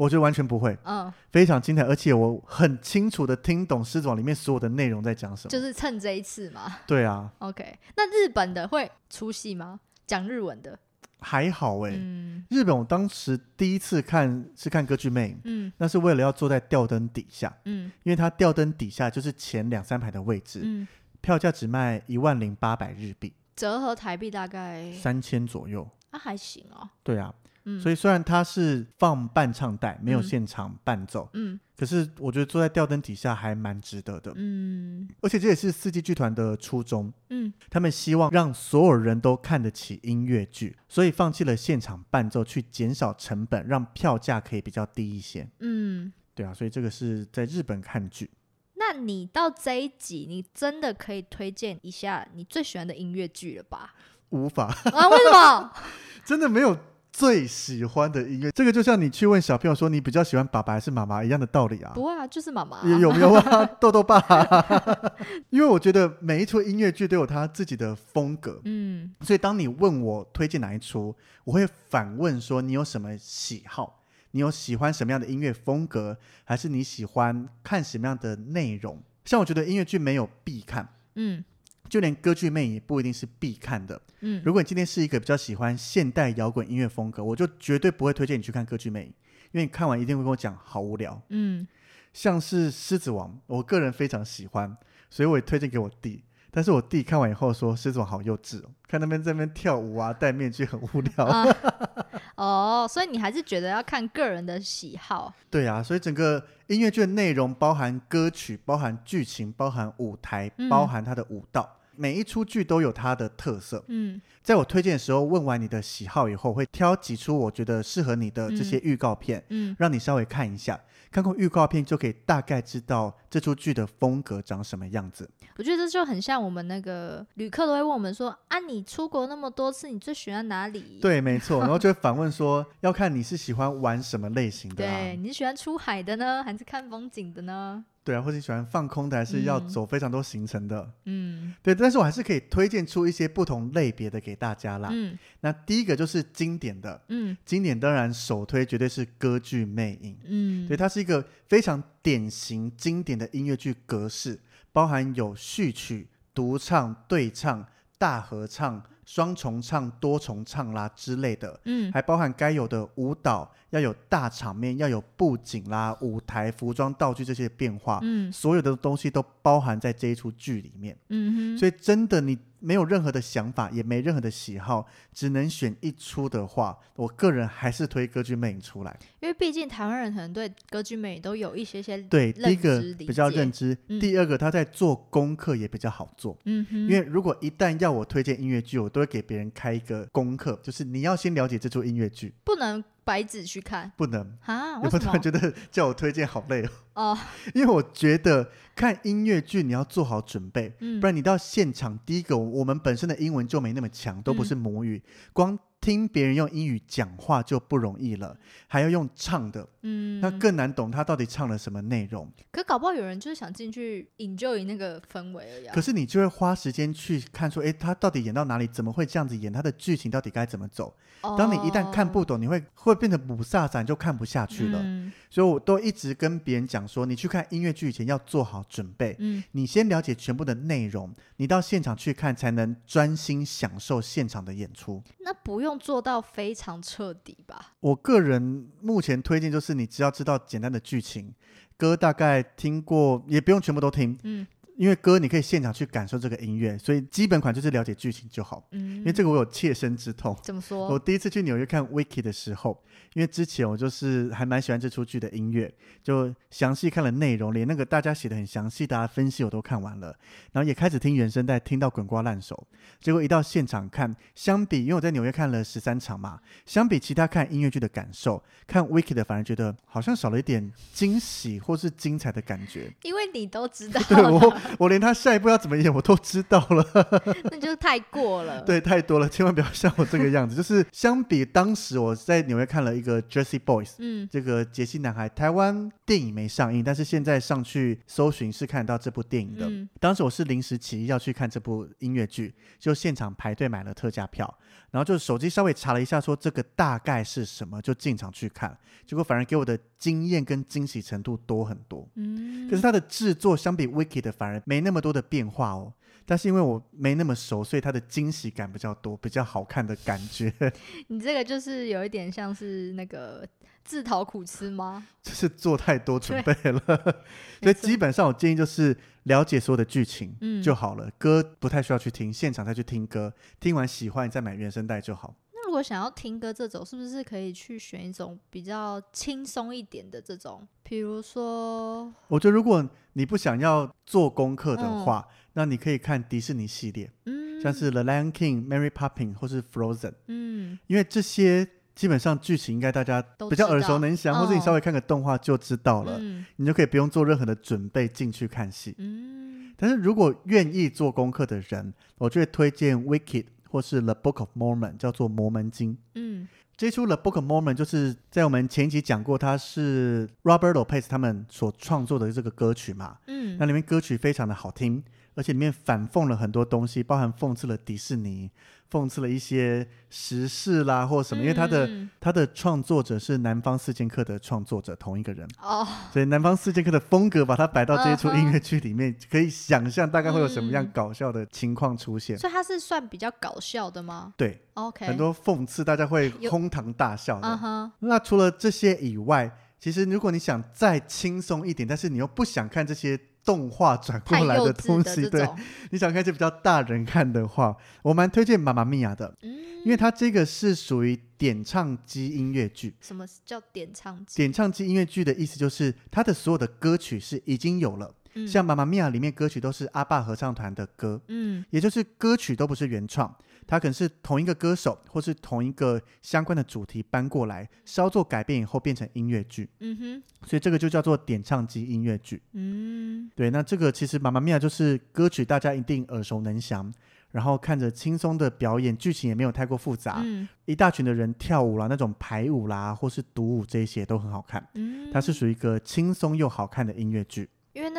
我觉得完全不会，嗯，非常精彩，而且我很清楚的听懂《狮子王》里面所有的内容在讲什么。就是趁这一次嘛。对啊。OK，那日本的会出戏吗？讲日文的？还好哎、欸，嗯，日本我当时第一次看是看歌剧魅影，嗯，那是为了要坐在吊灯底下，嗯，因为它吊灯底下就是前两三排的位置，嗯，票价只卖一万零八百日币，折合台币大概三千左右。那、啊、还行哦。对啊。所以虽然它是放伴唱带，没有现场伴奏，嗯，嗯，可是我觉得坐在吊灯底下还蛮值得的，嗯，而且这也是四季剧团的初衷，嗯，他们希望让所有人都看得起音乐剧，所以放弃了现场伴奏去减少成本，让票价可以比较低一些，嗯，对啊，所以这个是在日本看剧。那你到这一集，你真的可以推荐一下你最喜欢的音乐剧了吧？无法啊，为什么？真的没有。最喜欢的音乐，这个就像你去问小朋友说你比较喜欢爸爸还是妈妈一样的道理啊。不啊，就是妈妈、啊。有没有啊？豆豆爸、啊。因为我觉得每一出音乐剧都有他自己的风格。嗯。所以当你问我推荐哪一出，我会反问说你有什么喜好？你有喜欢什么样的音乐风格？还是你喜欢看什么样的内容？像我觉得音乐剧没有必看。嗯。就连歌剧魅影也不一定是必看的。嗯，如果你今天是一个比较喜欢现代摇滚音乐风格，我就绝对不会推荐你去看歌剧魅影，因为你看完一定会跟我讲好无聊。嗯，像是狮子王，我个人非常喜欢，所以我也推荐给我弟。但是我弟看完以后说狮子王好幼稚哦，看那边在那边跳舞啊，戴面具很无聊。啊、哦，所以你还是觉得要看个人的喜好。对啊，所以整个音乐剧的内容包含歌曲，包含剧情，包含舞台，包含它的舞蹈。嗯每一出剧都有它的特色。嗯，在我推荐的时候，问完你的喜好以后，会挑几出我觉得适合你的这些预告片，嗯，让你稍微看一下。看过预告片就可以大概知道这出剧的风格长什么样子。我觉得这就很像我们那个旅客都会问我们说：“啊，你出国那么多次，你最喜欢哪里？”对，没错。然后就会反问说：“要看你是喜欢玩什么类型的啊？对，你是喜欢出海的呢，还是看风景的呢？”对啊，或者喜欢放空的，还是要走非常多行程的？嗯，对。但是我还是可以推荐出一些不同类别的给大家啦。嗯，那第一个就是经典的，嗯，经典当然首推绝对是歌剧魅影。嗯，对，它是一个非常典型经典的音乐剧格式，包含有序曲、独唱、对唱、大合唱。双重唱、多重唱啦之类的，嗯，还包含该有的舞蹈，要有大场面，要有布景啦、舞台、服装、道具这些变化，嗯，所有的东西都包含在这一出剧里面，嗯哼，所以真的你。没有任何的想法，也没任何的喜好，只能选一出的话，我个人还是推歌剧魅影出来。因为毕竟台湾人可能对歌剧魅影都有一些些对第一个比较认知，嗯、第二个他在做功课也比较好做。嗯哼，因为如果一旦要我推荐音乐剧，我都会给别人开一个功课，就是你要先了解这出音乐剧，不能。白纸去看不能啊？为什么？突然觉得叫我推荐好累哦。哦，因为我觉得看音乐剧你要做好准备，嗯，不然你到现场，第一个我们本身的英文就没那么强，都不是母语，嗯、光听别人用英语讲话就不容易了，还要用唱的，嗯，那更难懂他到底唱了什么内容。可搞不好有人就是想进去 enjoy 那个氛围而已。可是你就会花时间去看说，哎，他到底演到哪里？怎么会这样子演？他的剧情到底该怎么走？哦、当你一旦看不懂，你会会变得不飒散，就看不下去了。嗯、所以我都一直跟别人讲说，你去看音乐剧以前要做好准备，嗯，你先了解全部的内容，你到现场去看才能专心享受现场的演出。那不用做到非常彻底吧？我个人目前推荐就是，你只要知道简单的剧情，歌大概听过，也不用全部都听，嗯。因为歌你可以现场去感受这个音乐，所以基本款就是了解剧情就好。嗯，因为这个我有切身之痛。怎么说？我第一次去纽约看《Wicked》的时候，因为之前我就是还蛮喜欢这出剧的音乐，就详细看了内容，连那个大家写的很详细大家分析我都看完了，然后也开始听原声带，听到滚瓜烂熟。结果一到现场看，相比因为我在纽约看了十三场嘛，相比其他看音乐剧的感受，看《Wicked》反而觉得好像少了一点惊喜或是精彩的感觉。因为你都知道。对我。我连他下一步要怎么演我都知道了，那就是太过了。对，太多了，千万不要像我这个样子。就是相比当时我在纽约看了一个 Jersey Boys，嗯，这个杰西男孩，台湾电影没上映，但是现在上去搜寻是看得到这部电影的。嗯，当时我是临时起意要去看这部音乐剧，就现场排队买了特价票，然后就手机稍微查了一下，说这个大概是什么，就进场去看。结果反而给我的惊艳跟惊喜程度多很多。嗯，可是它的制作相比 Wicked 反而。没那么多的变化哦，但是因为我没那么熟，所以它的惊喜感比较多，比较好看的感觉。你这个就是有一点像是那个自讨苦吃吗？就是做太多准备了，所以基本上我建议就是了解所有的剧情就好了，嗯、歌不太需要去听，现场再去听歌，听完喜欢你再买原声带就好。如果想要听歌这种，是不是可以去选一种比较轻松一点的这种？比如说，我觉得如果你不想要做功课的话，嗯、那你可以看迪士尼系列，嗯，像是《The Lion King》、《Mary Poppins》或是《Frozen》，嗯，因为这些基本上剧情应该大家比较耳熟能详，或者你稍微看个动画就知道了，嗯、你就可以不用做任何的准备进去看戏。嗯，但是如果愿意做功课的人，我就会推荐《Wicked》。或是《The Book of Mormon》叫做《摩门经》。嗯，这出《The Book of Mormon》就是在我们前一集讲过，它是 Robert Lopez 他们所创作的这个歌曲嘛。嗯，那里面歌曲非常的好听，而且里面反讽了很多东西，包含讽刺了迪士尼。讽刺了一些时事啦，或什么，因为他的、嗯、他的创作者是南方四剑客的创作者同一个人哦，所以南方四剑客的风格把它摆到这一出音乐剧里面，嗯、可以想象大概会有什么样搞笑的情况出现。所以它是算比较搞笑的吗？对，OK，很多讽刺，大家会哄堂大笑的。Uh-huh、那除了这些以外，其实如果你想再轻松一点，但是你又不想看这些。动画转过来的东西，对，你想看一些比较大人看的话，我蛮推荐《妈妈咪呀》的，嗯，因为它这个是属于点唱机音乐剧。什么叫点唱机？点唱机音乐剧的意思就是它的所有的歌曲是已经有了，嗯，像《妈妈咪呀》里面歌曲都是阿爸合唱团的歌，嗯，也就是歌曲都不是原创。它可能是同一个歌手，或是同一个相关的主题搬过来，稍作改变以后变成音乐剧。嗯哼，所以这个就叫做点唱机音乐剧。嗯，对，那这个其实《妈妈咪呀》就是歌曲，大家一定耳熟能详，然后看着轻松的表演，剧情也没有太过复杂。嗯，一大群的人跳舞啦，那种排舞啦，或是独舞这些都很好看。嗯，它是属于一个轻松又好看的音乐剧。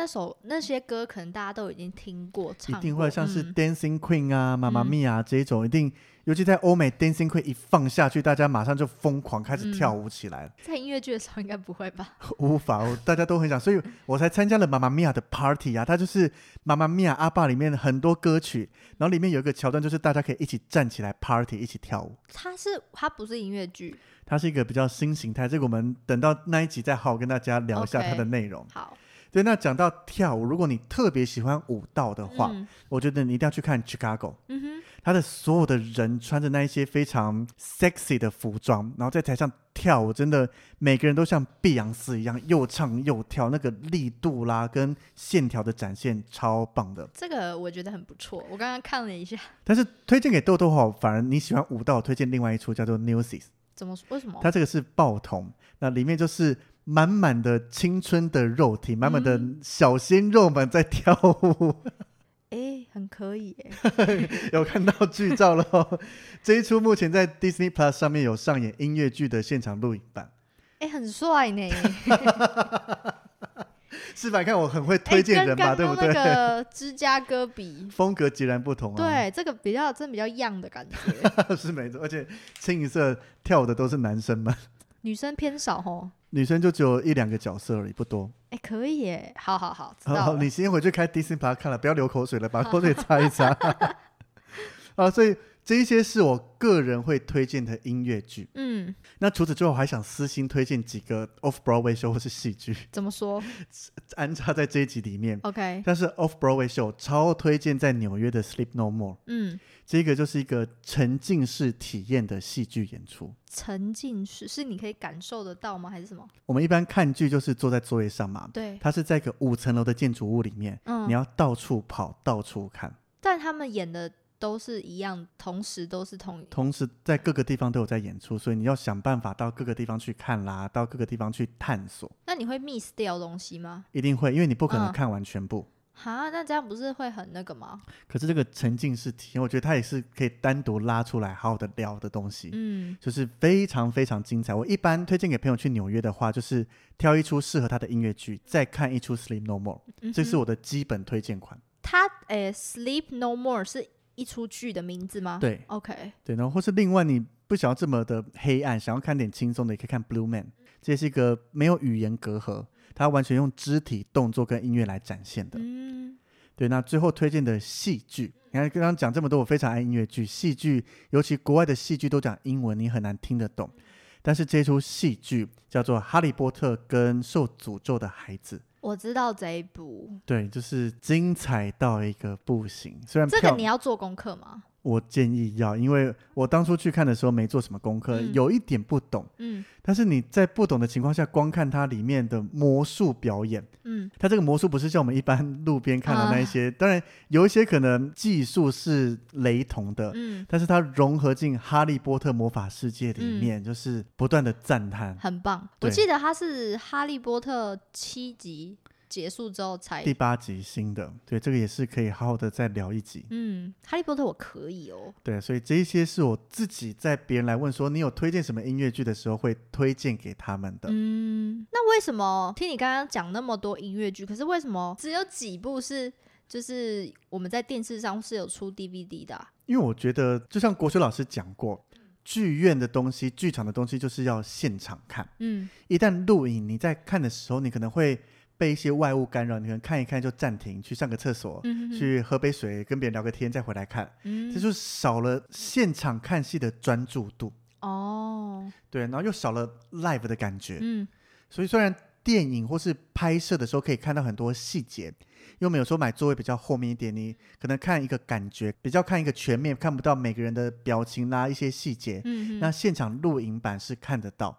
那首那些歌可能大家都已经听过，唱过，一定会像是 Dancing Queen 啊、妈妈咪啊这一种，一定，尤其在欧美 Dancing Queen 一放下去，大家马上就疯狂开始跳舞起来了。嗯、在音乐剧的时候应该不会吧？无法，大家都很想，所以我才参加了妈妈咪呀的 party 啊。它就是妈妈咪呀阿爸里面很多歌曲，然后里面有一个桥段，就是大家可以一起站起来 party，一起跳舞。它是它不是音乐剧，它是一个比较新形态。这个我们等到那一集再好好跟大家聊一下它的内容。好。对，那讲到跳舞，如果你特别喜欢舞蹈的话，嗯、我觉得你一定要去看 Chicago。嗯哼，他的所有的人穿着那一些非常 sexy 的服装，然后在台上跳舞，真的每个人都像碧昂斯一样，又唱又跳，那个力度啦跟线条的展现超棒的。这个我觉得很不错，我刚刚看了一下。但是推荐给豆豆哈，反而你喜欢舞蹈，推荐另外一出叫做 Newsies。怎么？为什么？它这个是爆童，那里面就是。满满的青春的肉体，满满的小鲜肉们在跳舞。哎，很可以耶，有看到剧照了。这一出目前在 Disney Plus 上面有上演音乐剧的现场录影版，哎，很帅呢。是吧？看我很会推荐人嘛，对不对？个芝加哥比，风格截然不同啊。对，这个比较真的比较 young 的感觉，是没错。而且清一色跳舞的都是男生嘛，女生偏少哦。女生就只有一两个角色而已，不多。哎，可以耶，好好好，好，好，你先回去开 Disney Plus 看了，不要流口水了，把 口水擦一擦。啊，所以这一些是我个人会推荐的音乐剧。嗯，那除此之外，我还想私心推荐几个 Off Broadway show 或是戏剧。怎么说？安插在这一集里面。OK。但是 Off Broadway show 超推荐在纽约的 Sleep No More。嗯。这个就是一个沉浸式体验的戏剧演出。沉浸式是你可以感受得到吗？还是什么？我们一般看剧就是坐在座位上嘛。对。它是在一个五层楼的建筑物里面，嗯，你要到处跑，到处看。但他们演的都是一样，同时都是同同时在各个地方都有在演出，所以你要想办法到各个地方去看啦，到各个地方去探索。那你会 miss 掉东西吗？一定会，因为你不可能看完全部。嗯哈，那这样不是会很那个吗？可是这个沉浸式体验，我觉得它也是可以单独拉出来好好的聊的东西。嗯，就是非常非常精彩。我一般推荐给朋友去纽约的话，就是挑一出适合他的音乐剧，再看一出《Sleep No More》，嗯，这是我的基本推荐款。它诶，《Sleep No More》是一出剧的名字吗？对，OK，对，然后或是另外你不想要这么的黑暗，想要看点轻松的，也可以看《Blue Man》，这是一个没有语言隔阂，它完全用肢体动作跟音乐来展现的。嗯。对，那最后推荐的戏剧，你看刚刚讲这么多，我非常爱音乐剧、戏剧，尤其国外的戏剧都讲英文，你很难听得懂。但是这出戏剧叫做《哈利波特跟受诅咒的孩子》，我知道这一部，对，就是精彩到一个不行。虽然这个你要做功课吗？我建议要，因为我当初去看的时候没做什么功课，嗯、有一点不懂。嗯，但是你在不懂的情况下，光看它里面的魔术表演，嗯，它这个魔术不是像我们一般路边看的那一些，啊、当然有一些可能技术是雷同的，嗯，但是它融合进哈利波特魔法世界里面，嗯、就是不断的赞叹，很棒。我记得它是哈利波特七集。结束之后才第八集新的，对，这个也是可以好好的再聊一集。嗯，哈利波特我可以哦。对，所以这一些是我自己在别人来问说你有推荐什么音乐剧的时候会推荐给他们的。嗯，那为什么听你刚刚讲那么多音乐剧，可是为什么只有几部是就是我们在电视上是有出 DVD 的啊？因为我觉得就像国学老师讲过，剧院的东西、剧场的东西就是要现场看。嗯，一旦录影，你在看的时候，你可能会。被一些外物干扰，你可能看一看就暂停，去上个厕所，去喝杯水，跟别人聊个天，再回来看，这就少了现场看戏的专注度。哦，对，然后又少了 live 的感觉。嗯，所以虽然电影或是拍摄的时候可以看到很多细节，因为我们有时候买座位比较后面一点，你可能看一个感觉，比较看一个全面，看不到每个人的表情啦，一些细节。嗯，那现场录影版是看得到。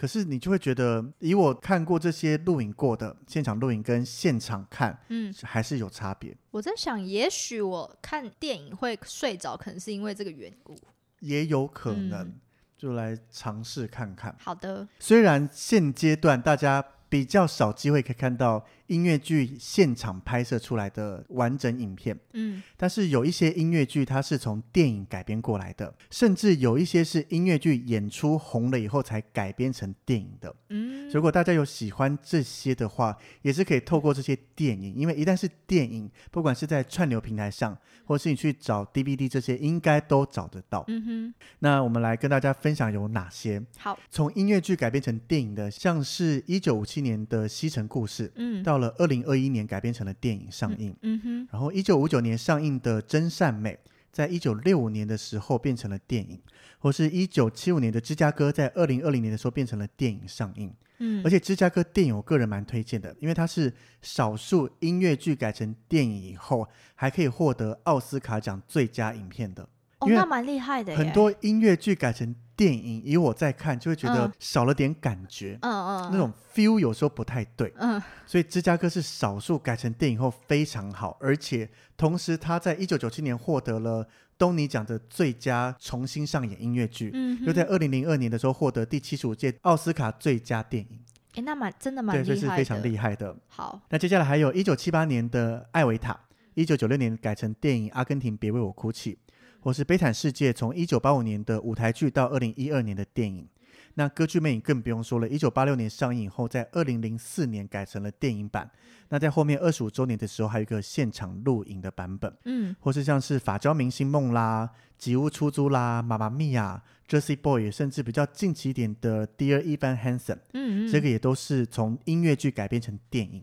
可是你就会觉得，以我看过这些录影过的现场录影跟现场看，嗯，还是有差别。我在想，也许我看电影会睡着，可能是因为这个缘故，也有可能，嗯、就来尝试看看。好的，虽然现阶段大家比较少机会可以看到。音乐剧现场拍摄出来的完整影片，嗯，但是有一些音乐剧它是从电影改编过来的，甚至有一些是音乐剧演出红了以后才改编成电影的，嗯，如果大家有喜欢这些的话，也是可以透过这些电影，因为一旦是电影，不管是在串流平台上，或是你去找 DVD 这些，应该都找得到，嗯哼。那我们来跟大家分享有哪些？好，从音乐剧改编成电影的，像是一九五七年的《西城故事》，嗯，到了二零二一年改编成了电影上映，嗯，嗯哼，然后一九五九年上映的《真善美》，在一九六五年的时候变成了电影，或是一九七五年的《芝加哥》在二零二零年的时候变成了电影上映，嗯，而且《芝加哥》电影我个人蛮推荐的，因为它是少数音乐剧改成电影以后还可以获得奥斯卡奖最佳影片的，哦，那蛮厉害的，很多音乐剧改成。电影以我在看，就会觉得少了点感觉，嗯嗯，那种 feel 有时候不太对，嗯，所以芝加哥是少数改成电影后非常好，而且同时他在一九九七年获得了东尼奖的最佳重新上演音乐剧，嗯，又在二零零二年的时候获得第七十五届奥斯卡最佳电影，哎，那蛮真的蛮厉害的，对，这是非常厉害的。好，那接下来还有一九七八年的《艾维塔》，一九九六年改成电影《阿根廷别为我哭泣》，或是《悲惨世界》从一九八五年的舞台剧到二零一二年的电影。那《歌剧魅影》更不用说了，一九八六年上映后，在二零零四年改成了电影版。那在后面二十五周年的时候，还有一个现场录影的版本。嗯，或是像是《发胶明星梦》啦，《吉屋出租》啦，《妈妈咪呀》、《Jersey Boy》，甚至比较近期一点的《Dear Evan Hansen》。嗯嗯，这个也都是从音乐剧改编成电影。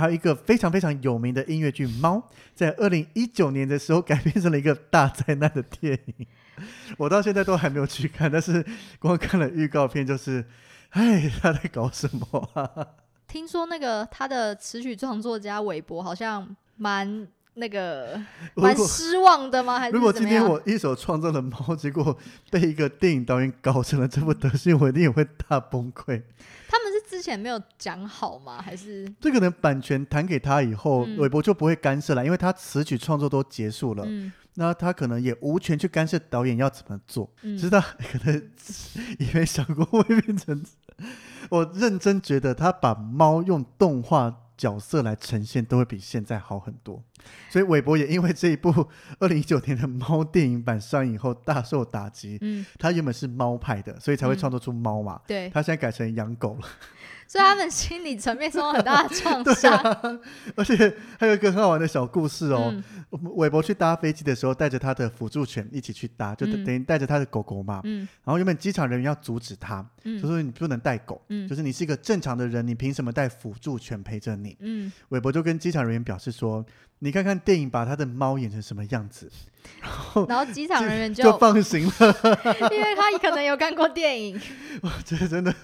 还有一个非常非常有名的音乐剧《猫》，在二零一九年的时候改编成了一个大灾难的电影。我到现在都还没有去看，但是光看了预告片，就是，哎，他在搞什么？听说那个他的词曲创作家韦伯好像蛮那个 蛮失望的吗？还是如果今天我一手创造的猫，结果被一个电影导演搞成了这副德行，我一定也会大崩溃。他们是之前没有讲好吗？还是这可能？版权弹给他以后，韦伯就不会干涉了，因为他词曲创作都结束了。嗯那他可能也无权去干涉导演要怎么做，嗯、知道可能也没想过会变成。我认真觉得他把猫用动画角色来呈现，都会比现在好很多。所以韦伯也因为这一部 二零一九年的猫电影版上映后大受打击。嗯，他原本是猫派的，所以才会创作出猫嘛。嗯、对，他现在改成养狗了。所以他们心理层面受到很大的创伤，啊，而且还有一个很好玩的小故事哦。韦伯、嗯、去搭飞机的时候，带着他的辅助犬一起去搭，就等于带着他的狗狗嘛。嗯、然后原本机场人员要阻止他，嗯、就说你不能带狗，嗯、就是你是一个正常的人，你凭什么带辅助犬陪着你？嗯、韦伯就跟机场人员表示说。你看看电影，把他的猫演成什么样子，然 后然后机场人员就就放行了，因为他可能有看过电影。我觉得真的，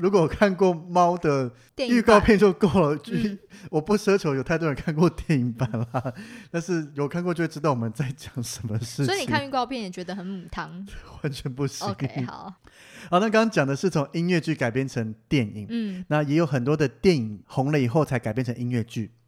如果我看过猫的预告片就够了。嗯、我不奢求有太多人看过电影版啦，但是有看过就会知道我们在讲什么事情。所以你看预告片也觉得很母汤，完全不行。OK，好。好，那刚刚讲的是从音乐剧改编成电影，嗯，那也有很多的电影红了以后才改编成音乐剧，嗯。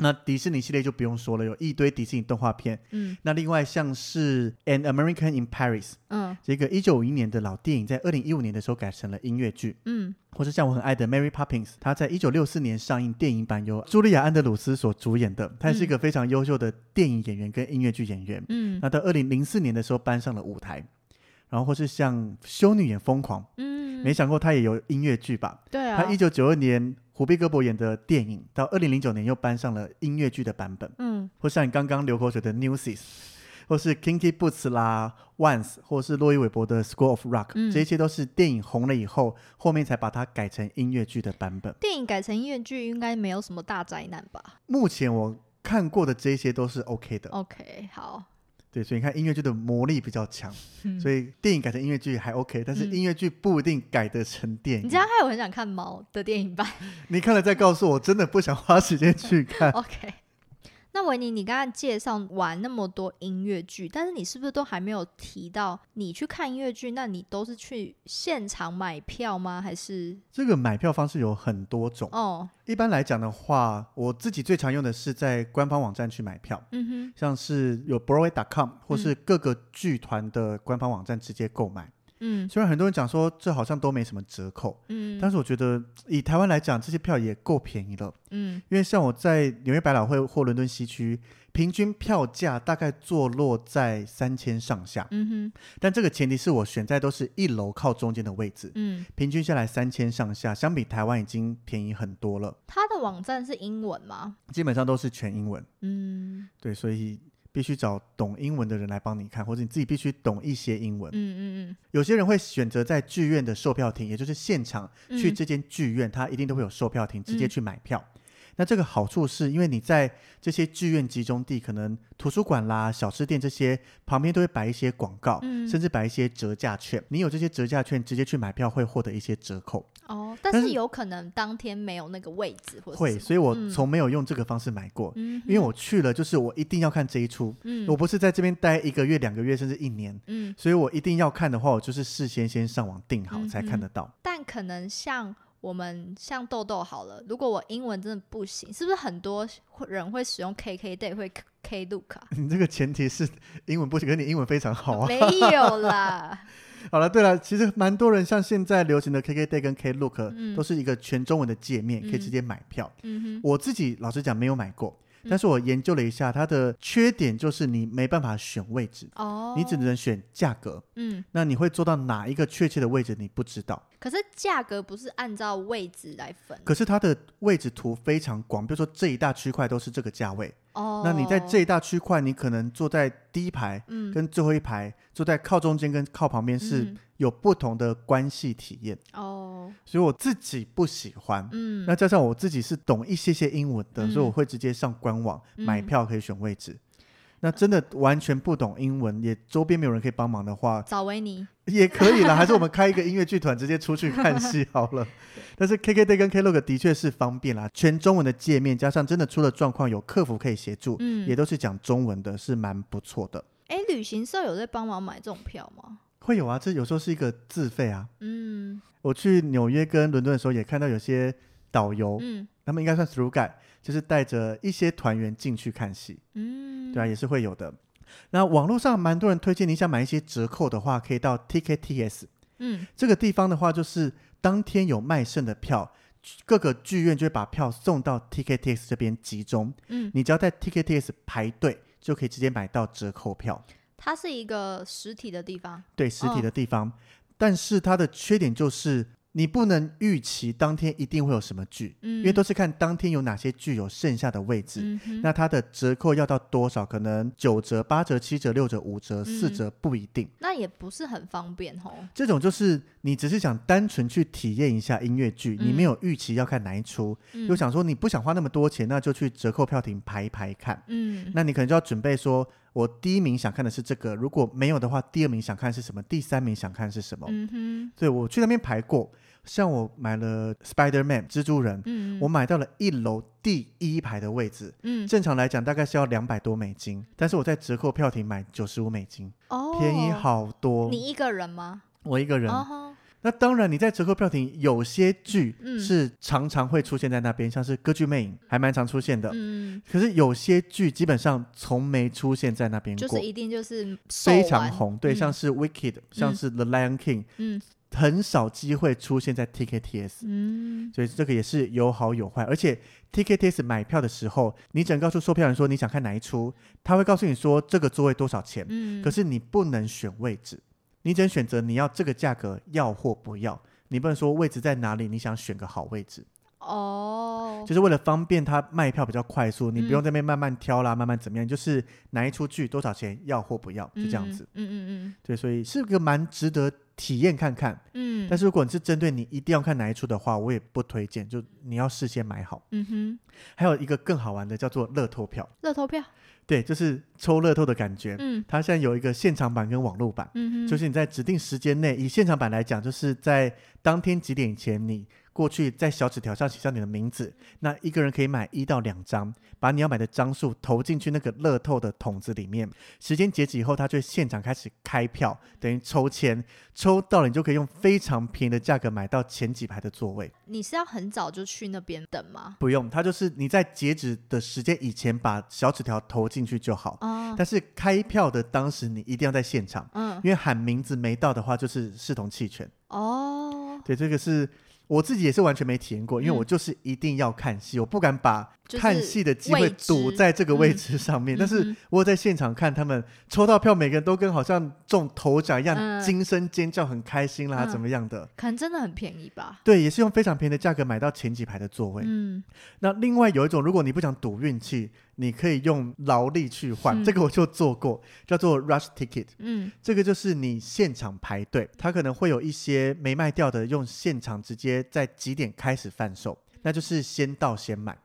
那迪士尼系列就不用说了，有一堆迪士尼动画片。嗯，那另外像是《An American in Paris》，嗯，这个一九五一年的老电影，在二零一五年的时候改成了音乐剧。嗯，或是像我很爱的《Mary Poppins》，它在一九六四年上映电影版，由茱莉亚·安德鲁斯所主演的，她是一个非常优秀的电影演员跟音乐剧演员。嗯，那到二零零四年的时候搬上了舞台，然后或是像《修女也疯狂》，嗯，没想过她也有音乐剧吧？对啊，她一九九二年。虎碧戈伯演的电影，到二零零九年又搬上了音乐剧的版本。嗯，或像你刚刚流口水的 Newsies，或是 Kinky Boots 啦，Once，或是洛伊韦伯的 School of Rock，嗯，这些都是电影红了以后，后面才把它改成音乐剧的版本。电影改成音乐剧应该没有什么大灾难吧？目前我看过的这些都是 OK 的。OK，好。对，所以你看音乐剧的魔力比较强，嗯、所以电影改成音乐剧还 OK，但是音乐剧不一定改得成电影。你知道，还有很想看猫的电影版，你看了再告诉我，真的不想花时间去看。OK。那维尼，你刚刚介绍完那么多音乐剧，但是你是不是都还没有提到你去看音乐剧？那你都是去现场买票吗？还是这个买票方式有很多种哦？一般来讲的话，我自己最常用的是在官方网站去买票，嗯哼，像是有 Broadway.com 或是各个剧团的官方网站直接购买。嗯，虽然很多人讲说这好像都没什么折扣，嗯，但是我觉得以台湾来讲，这些票也够便宜了，嗯，因为像我在纽约百老汇或伦敦西区，平均票价大概坐落在三千上下，嗯哼，但这个前提是我选在都是一楼靠中间的位置，嗯，平均下来三千上下，相比台湾已经便宜很多了。它的网站是英文吗？基本上都是全英文，嗯，对，所以。必须找懂英文的人来帮你看，或者你自己必须懂一些英文。嗯嗯嗯。有些人会选择在剧院的售票亭，也就是现场去这间剧院，他一定都会有售票亭，直接去买票。那这个好处是因为你在这些剧院集中地，可能图书馆啦、小吃店这些旁边都会摆一些广告，甚至摆一些折价券。你有这些折价券，直接去买票会获得一些折扣。哦，但是有可能当天没有那个位置，或会，所以我从没有用这个方式买过，嗯、因为我去了就是我一定要看这一出，嗯、我不是在这边待一个月、两个月甚至一年，嗯、所以我一定要看的话，我就是事先先上网订好才看得到。但可能像我们像豆豆好了，如果我英文真的不行，是不是很多人会使用 KKday 会 Klook 啊？你这个前提是英文不行，可是你英文非常好啊。没有啦。好了，对了，其实蛮多人像现在流行的 KKday 跟 Klook，嗯、都是一个全中文的界面，可以直接买票。嗯、哼我自己老实讲没有买过，但是我研究了一下，它的缺点就是你没办法选位置哦，你只能选价格。嗯，那你会坐到哪一个确切的位置，你不知道。可是价格不是按照位置来分，可是它的位置图非常广，比如说这一大区块都是这个价位。哦，那你在这一大区块，你可能坐在第一排，嗯，跟最后一排，坐在靠中间跟靠旁边是有不同的关系体验。哦，所以我自己不喜欢。嗯，那加上我自己是懂一些些英文的，嗯，所以我会直接上官网买票可以选位置。那真的完全不懂英文，也周边没有人可以帮忙的话，找维尼也可以啦。还是我们开一个音乐剧团，直接出去看戏好了。但是 KKday 跟 Klook 的确是方便啦，全中文的界面，加上真的出了状况有客服可以协助，嗯，也都是讲中文的，是蛮不错的。哎、欸，旅行社有在帮忙买这种票吗？会有啊，这有时候是一个自费啊。嗯，我去纽约跟伦敦的时候，也看到有些导游，嗯，他们应该算 through guide，就是带着一些团员进去看戏。嗯。对啊，也是会有的。那网络上蛮多人推荐，你想买一些折扣的话，可以到 TKTS。嗯，这个地方的话，就是当天有卖剩的票，各个剧院就会把票送到 TKTS 这边集中。嗯，你只要在 TKTS 排队，就可以直接买到折扣票。它是一个实体的地方，对，实体的地方。哦，但是它的缺点就是。你不能预期当天一定会有什么剧，嗯，因为都是看当天有哪些剧有剩下的位置，嗯，那它的折扣要到多少？可能九折、八折、七折、六折、五折、四折不一定。那也不是很方便哦。这种就是你只是想单纯去体验一下音乐剧，嗯，你没有预期要看哪一出，嗯，又想说你不想花那么多钱，那就去折扣票亭排一排看。嗯，那你可能就要准备说，我第一名想看的是这个，如果没有的话，第二名想看是什么？第三名想看是什么？嗯哼，对，我去那边排过。像我买了 Spider-Man 蜘蛛人，嗯，我买到了一楼第一排的位置，嗯，正常来讲大概是要两百多美金，但是我在折扣票亭买九十五美金，哦，便宜好多。你一个人吗？我一个人。哦，那当然，你在折扣票亭有些剧是常常会出现在那边，嗯，像是《歌剧魅影》还蛮常出现的，嗯，可是有些剧基本上从没出现在那边过，就是一定就是非常红，对，嗯，像是《Wicked》，像是《The Lion King》，嗯。很少机会出现在 TKTS，嗯，所以这个也是有好有坏。而且 TKTS 买票的时候，你只能告诉售票员说你想看哪一出，他会告诉你说这个座位多少钱，嗯，可是你不能选位置，你只能选择你要这个价格要或不要，你不能说位置在哪里，你想选个好位置。哦，就是为了方便他卖票比较快速，你不用在那边慢慢挑啦，嗯、慢慢怎么样，就是哪一出剧多少钱要或不要，就这样子。嗯嗯嗯，嗯，对，所以是个蛮值得。体验看看，嗯，但是如果你是针对你一定要看哪一出的话，我也不推荐，就你要事先买好。嗯哼，还有一个更好玩的叫做乐透票。乐透票，对，就是抽乐透的感觉。嗯，它现在有一个现场版跟网络版。嗯哼，就是你在指定时间内，以现场版来讲，就是在当天几点前你。过去在小纸条上写上你的名字，那一个人可以买一到两张，把你要买的张数投进去那个乐透的桶子里面。时间截止以后，他就现场开始开票，等于抽签，抽到了你就可以用非常便宜的价格买到前几排的座位。你是要很早就去那边等吗？不用，他就是你在截止的时间以前把小纸条投进去就好。哦。但是开票的当时你一定要在现场，嗯，因为喊名字没到的话就是视同弃权。哦。对，这个是。我自己也是完全没体验过，因为我就是一定要看戏，嗯、我不敢把看戏的机会堵在这个位置上面。嗯、但是我在现场看他们抽到票，每个人都跟好像中头奖一样，惊声尖叫，很开心啦，嗯、怎么样的？可能真的很便宜吧？对，也是用非常便宜的价格买到前几排的座位。嗯，那另外有一种，如果你不想赌运气。你可以用劳力去换，嗯、这个我就做过，叫做 rush ticket。嗯，这个就是你现场排队，它可能会有一些没卖掉的，用现场直接在几点开始贩售，那就是先到先买。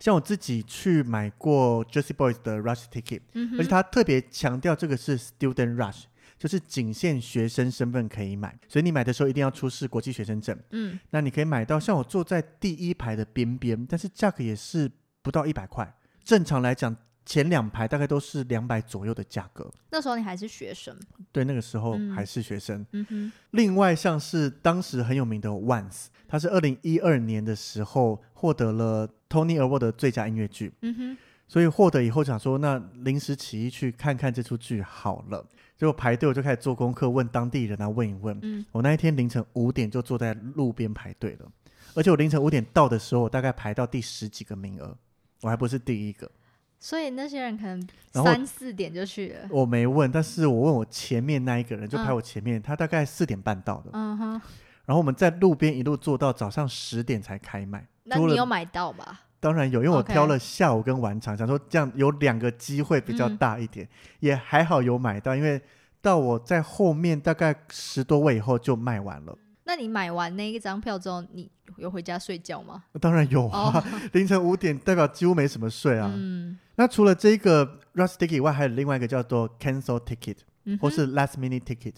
像我自己去买过 Jersey Boys 的 rush ticket，嗯、而且他特别强调这个是 student rush，就是仅限学生身份可以买，所以你买的时候一定要出示国际学生证。嗯，那你可以买到像我坐在第一排的边边，但是价格也是不到一百块。正常来讲，前两排大概都是两百左右的价格。那时候你还是学生？对，那个时候还是学生。嗯哼。另外，像是当时很有名的 Once，他是二零一二年的时候获得了 Tony Award 的最佳音乐剧。嗯哼。所以获得以后想说，那临时起意去看看这出剧好了。结果排队，我就开始做功课，问当地人啊，问一问。嗯。我那一天凌晨五点就坐在路边排队了，而且我凌晨五点到的时候，我大概排到第十几个名额。我还不是第一个所以那些人可能三四点就去了。我没问，但是我问我前面那一个人，就排我前面，嗯、他大概四点半到的。嗯哼。然后我们在路边一路坐到早上十点才开卖。那你有买到吗？当然有，因为我挑了下午跟晚场想说这样有两个机会比较大一点，嗯、也还好有买到，因为到我在后面大概十多位以后就卖完了。那你买完那一张票之后，你有回家睡觉吗？当然有啊，oh. 凌晨五点代表几乎没什么睡啊。嗯、那除了这个 rush ticket 以外，还有另外一个叫做 cancel ticket，、嗯、或是 last minute ticket。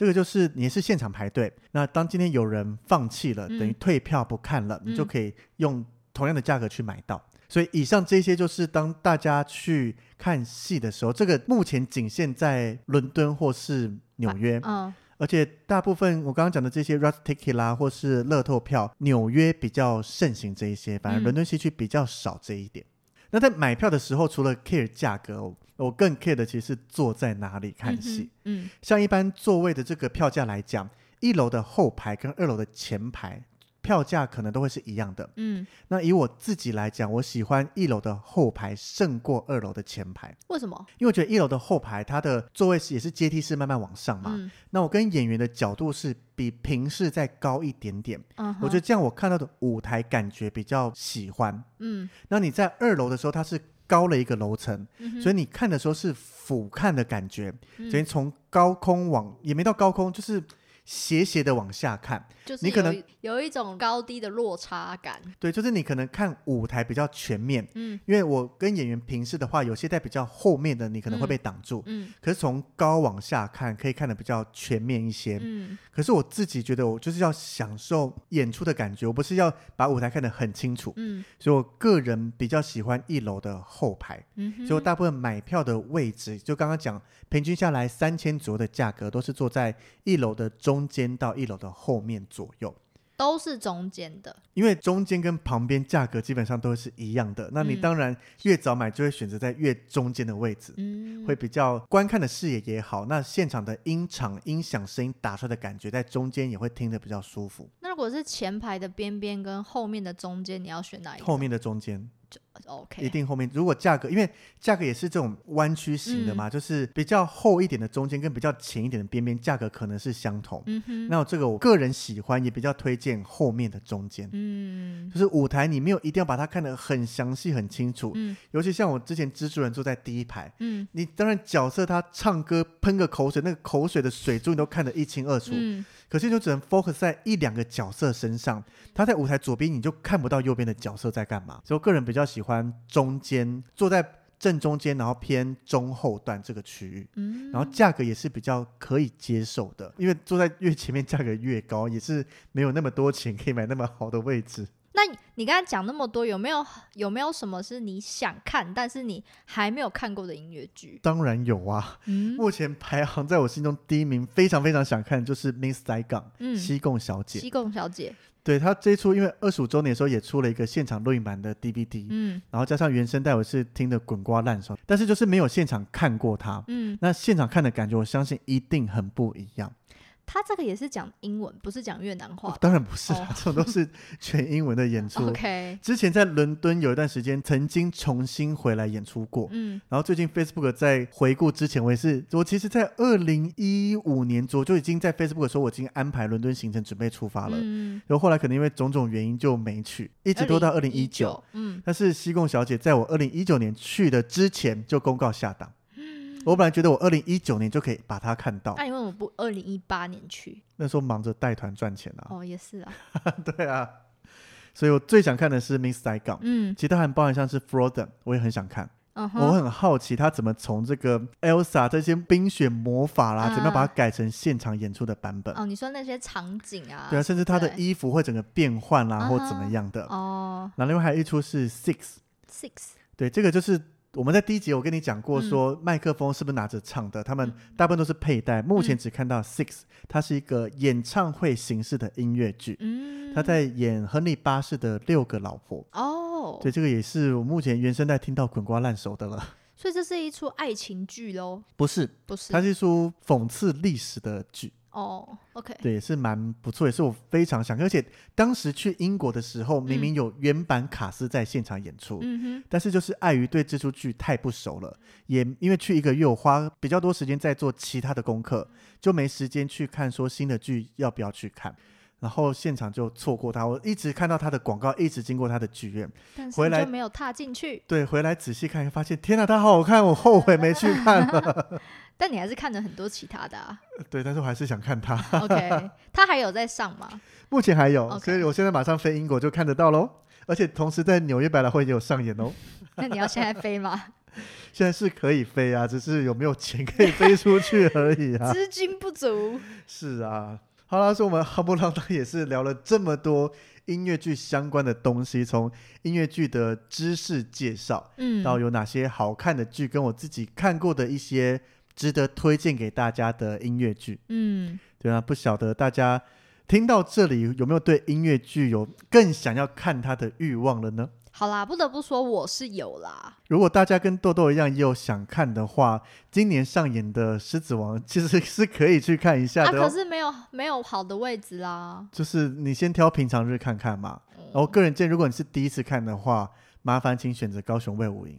这个就是你是现场排队，那当今天有人放弃了，嗯、等于退票不看了，嗯、你就可以用同样的价格去买到。所以以上这些就是当大家去看戏的时候，这个目前仅限在伦敦或是纽约。啊哦而且大部分我刚刚讲的这些 rush ticket 啦，或是乐透票，纽约比较盛行这一些，反而伦敦西区比较少这一点。嗯、那在买票的时候，除了 care 价格，我更 care 的其实是坐在哪里看戏。嗯，嗯像一般座位的这个票价来讲，一楼的后排跟二楼的前排。票价可能都会是一样的，嗯，那以我自己来讲，我喜欢一楼的后排胜过二楼的前排。为什么？因为我觉得一楼的后排它的座位是也是阶梯式慢慢往上嘛，嗯，那我跟演员的角度是比平视再高一点点，嗯哼，我觉得这样我看到的舞台感觉比较喜欢，嗯，那你在二楼的时候它是高了一个楼层，嗯，所以你看的时候是俯瞰的感觉，等于从高空往也没到高空，就是。斜斜的往下看，就是你可能有一种高低的落差感。对，就是你可能看舞台比较全面，嗯，因为我跟演员平视的话，有些在比较后面的你可能会被挡住，嗯，嗯，可是从高往下看，可以看得比较全面一些，嗯。可是我自己觉得，我就是要享受演出的感觉，我不是要把舞台看得很清楚，嗯。所以我个人比较喜欢一楼的后排，嗯，所以我大部分买票的位置，就刚刚讲，平均下来三千左右的价格，都是坐在一楼的中。中间到一楼的后面左右都是中间的，因为中间跟旁边价格基本上都是一样的。那你当然越早买就会选择在越中间的位置，嗯，会比较观看的视野也好。那现场的音场、音响声音打出来的感觉，在中间也会听得比较舒服。那如果是前排的边边跟后面的中间，你要选哪一个？后面的中间。OK，一定后面。如果价格，因为价格也是这种弯曲型的嘛，嗯、就是比较厚一点的中间跟比较浅一点的边边，价格可能是相同。嗯哼，那这个我个人喜欢，也比较推荐后面的中间。嗯，就是舞台你没有一定要把它看得很详细很清楚。嗯，尤其像我之前蜘蛛人坐在第一排，嗯，你当然角色他唱歌喷个口水，那个口水的水珠你都看得一清二楚。嗯。可是就只能 focus 在一两个角色身上，他在舞台左边，你就看不到右边的角色在干嘛。所以我个人比较喜欢中间，坐在正中间，然后偏中后段这个区域。嗯，然后价格也是比较可以接受的，因为坐在越前面价格越高，也是没有那么多钱可以买那么好的位置。那你刚才讲那么多，有没有有没有什么是你想看，但是你还没有看过的音乐剧？当然有啊，嗯、目前排行在我心中第一名，非常非常想看，就是《Miss Saigon》嗯，西贡小姐。西贡小姐，对，他这一出，因为二十五周年的时候也出了一个现场录影版的 DVD，嗯，然后加上原声带，我是听得滚瓜烂熟，但是就是没有现场看过他，嗯，那现场看的感觉，我相信一定很不一样。他这个也是讲英文，不是讲越南话。哦，当然不是，oh. 这种都是全英文的演出。OK，之前在伦敦有一段时间曾经重新回来演出过。嗯，然后最近 Facebook 在回顾之前，我也是，我其实，在二零一五年左右就已经在 Facebook 说我已经安排伦敦行程，准备出发了。嗯，然后后来可能因为种种原因就没去，一直都到二零一九。嗯，但是西贡小姐在我二零一九年去的之前就公告下档。我本来觉得我二零一九年就可以把它看到，那你为什么不二零一八年去？那时候忙着带团赚钱啊。哦，也是啊。对啊，所以我最想看的是 Miss Saigon。嗯，其他还包含像是 Frozen，我也很想看。Uh 我很好奇他怎么从这个 Elsa 这些冰雪魔法啦，uh、怎么样把它改成现场演出的版本？哦，你说那些场景啊？对啊，甚至他的衣服会整个变换啦，对或怎么样的？哦、uh。那、另外还有一出是 Six。Six。对，这个就是。我们在第一集我跟你讲过，说麦克风是不是拿着唱的？嗯、他们大部分都是佩戴。目前只看到 Six，它是一个演唱会形式的音乐剧。嗯，他在演亨利八世的六个老婆。哦，对，这个也是我目前原声带听到滚瓜烂熟的了。所以这是一出爱情剧喽？不是，不是，它是一出讽刺历史的剧。哦，OK，对，也是蛮不错，也是我非常想。而且当时去英国的时候，明明有原版卡斯在现场演出，但是就是碍于对这出剧太不熟了，也因为去一个月，我花比较多时间在做其他的功课，就没时间去看说新的剧要不要去看。然后现场就错过他，我一直看到他的广告，一直经过他的剧院，但是就没有踏进去。对，回来仔细看，发现天哪，他好好看，我后悔没去看了。但你还是看了很多其他的啊？对，但是我还是想看他。OK，他还有在上吗？目前还有所以我现在马上飞英国就看得到喽，而且同时在纽约百老汇也有上演哦。那你要现在飞吗？现在是可以飞啊，只是有没有钱可以飞出去而已啊。资金不足。是啊。好啦，所以我们哈不浪当也是聊了这么多音乐剧相关的东西，从音乐剧的知识介绍，嗯，到有哪些好看的剧，跟我自己看过的一些值得推荐给大家的音乐剧，嗯，对啊，不晓得大家听到这里有没有对音乐剧有更想要看它的欲望了呢？好啦，不得不说我是有啦。如果大家跟豆豆一样也有想看的话，今年上演的《狮子王》其实是可以去看一下的哦。啊，可是没有没有好的位置啦。就是你先挑平常日看看嘛。嗯，然后个人建议，如果你是第一次看的话，麻烦请选择高雄卫武营。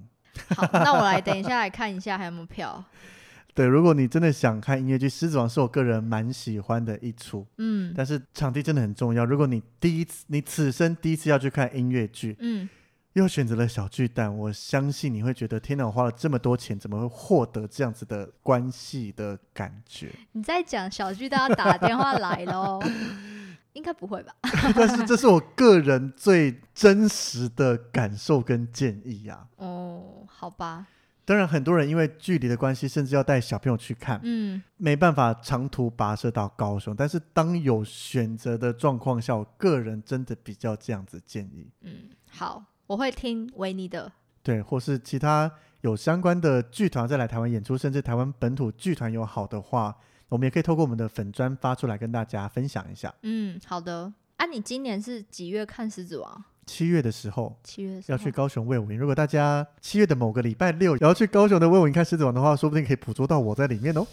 好，那我来等一下来看一下还有没有票。对，如果你真的想看音乐剧，《狮子王》是我个人蛮喜欢的一出。嗯，但是场地真的很重要。如果你第一次，你此生第一次要去看音乐剧，嗯。又选择了小巨蛋，我相信你会觉得天哪，我花了这么多钱，怎么会获得这样子的关系的感觉？你在讲小巨蛋要打电话来喽？应该不会吧？但是这是我个人最真实的感受跟建议呀、啊。哦，好吧。当然，很多人因为距离的关系，甚至要带小朋友去看，嗯，没办法长途跋涉到高雄。但是当有选择的状况下，我个人真的比较这样子建议。嗯，好。我会听维尼的，对，或是其他有相关的剧团再来台湾演出，甚至台湾本土剧团有好的话，我们也可以透过我们的粉专发出来跟大家分享一下。嗯，好的。啊，你今年是几月看《狮子王》？七月的时候，七月要去高雄卫武营。如果大家七月的某个礼拜六也要去高雄的卫武营看《狮子王》的话，说不定可以捕捉到我在里面哦。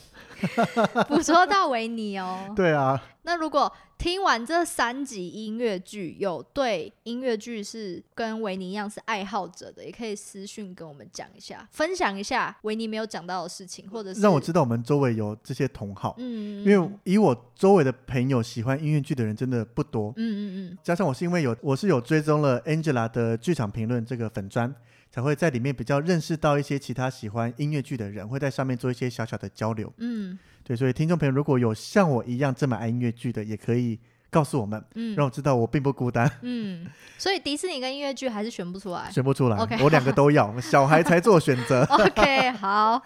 捕捉到维尼哦。对啊。那如果听完这三集音乐剧，有对音乐剧是跟维尼一样是爱好者的，也可以私讯跟我们讲一下，分享一下维尼没有讲到的事情，或者是让我知道我们周围有这些同好。嗯，因为以我周围的朋友喜欢音乐剧的人真的不多。嗯嗯嗯。加上我是因为有我是有追踪了 Angela 的剧场评论这个粉专，才会在里面比较认识到一些其他喜欢音乐剧的人，会在上面做一些小小的交流。嗯。对，所以听众朋友如果有像我一样这么爱音乐剧的，也可以告诉我们，嗯，让我知道我并不孤单。嗯，所以迪士尼跟音乐剧还是选不出来，选不出来。Okay, 我两个都要，小孩才做选择。OK，好。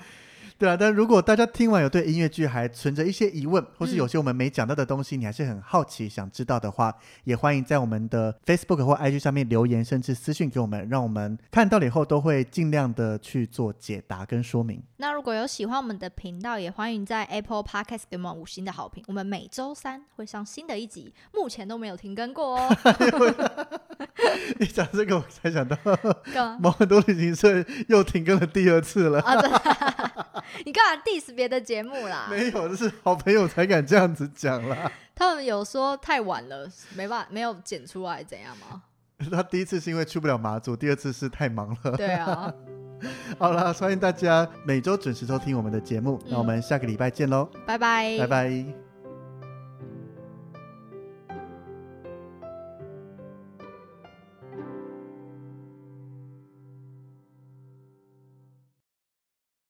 对啊，但如果大家听完有对音乐剧还存着一些疑问，或是有些我们没讲到的东西，嗯、你还是很好奇想知道的话，也欢迎在我们的 Facebook 或 IG 上面留言，甚至私讯给我们，让我们看到了以后都会尽量的去做解答跟说明。那如果有喜欢我们的频道，也欢迎在 Apple Podcast 给我们五星的好评。我们每周三会上新的一集，目前都没有停更过哦。你讲这个我才想到 毛很多旅行社又停更了第二次了。你干嘛 diss 别的节目啦？没有，这是好朋友才敢这样子讲啦。他们有说太晚了，没办法，没有剪出来，怎样吗？他第一次是因为去不了马祖，第二次是太忙了。对啊。好了，欢迎大家每周准时收听我们的节目，嗯、那我们下个礼拜见喽，拜拜，拜拜。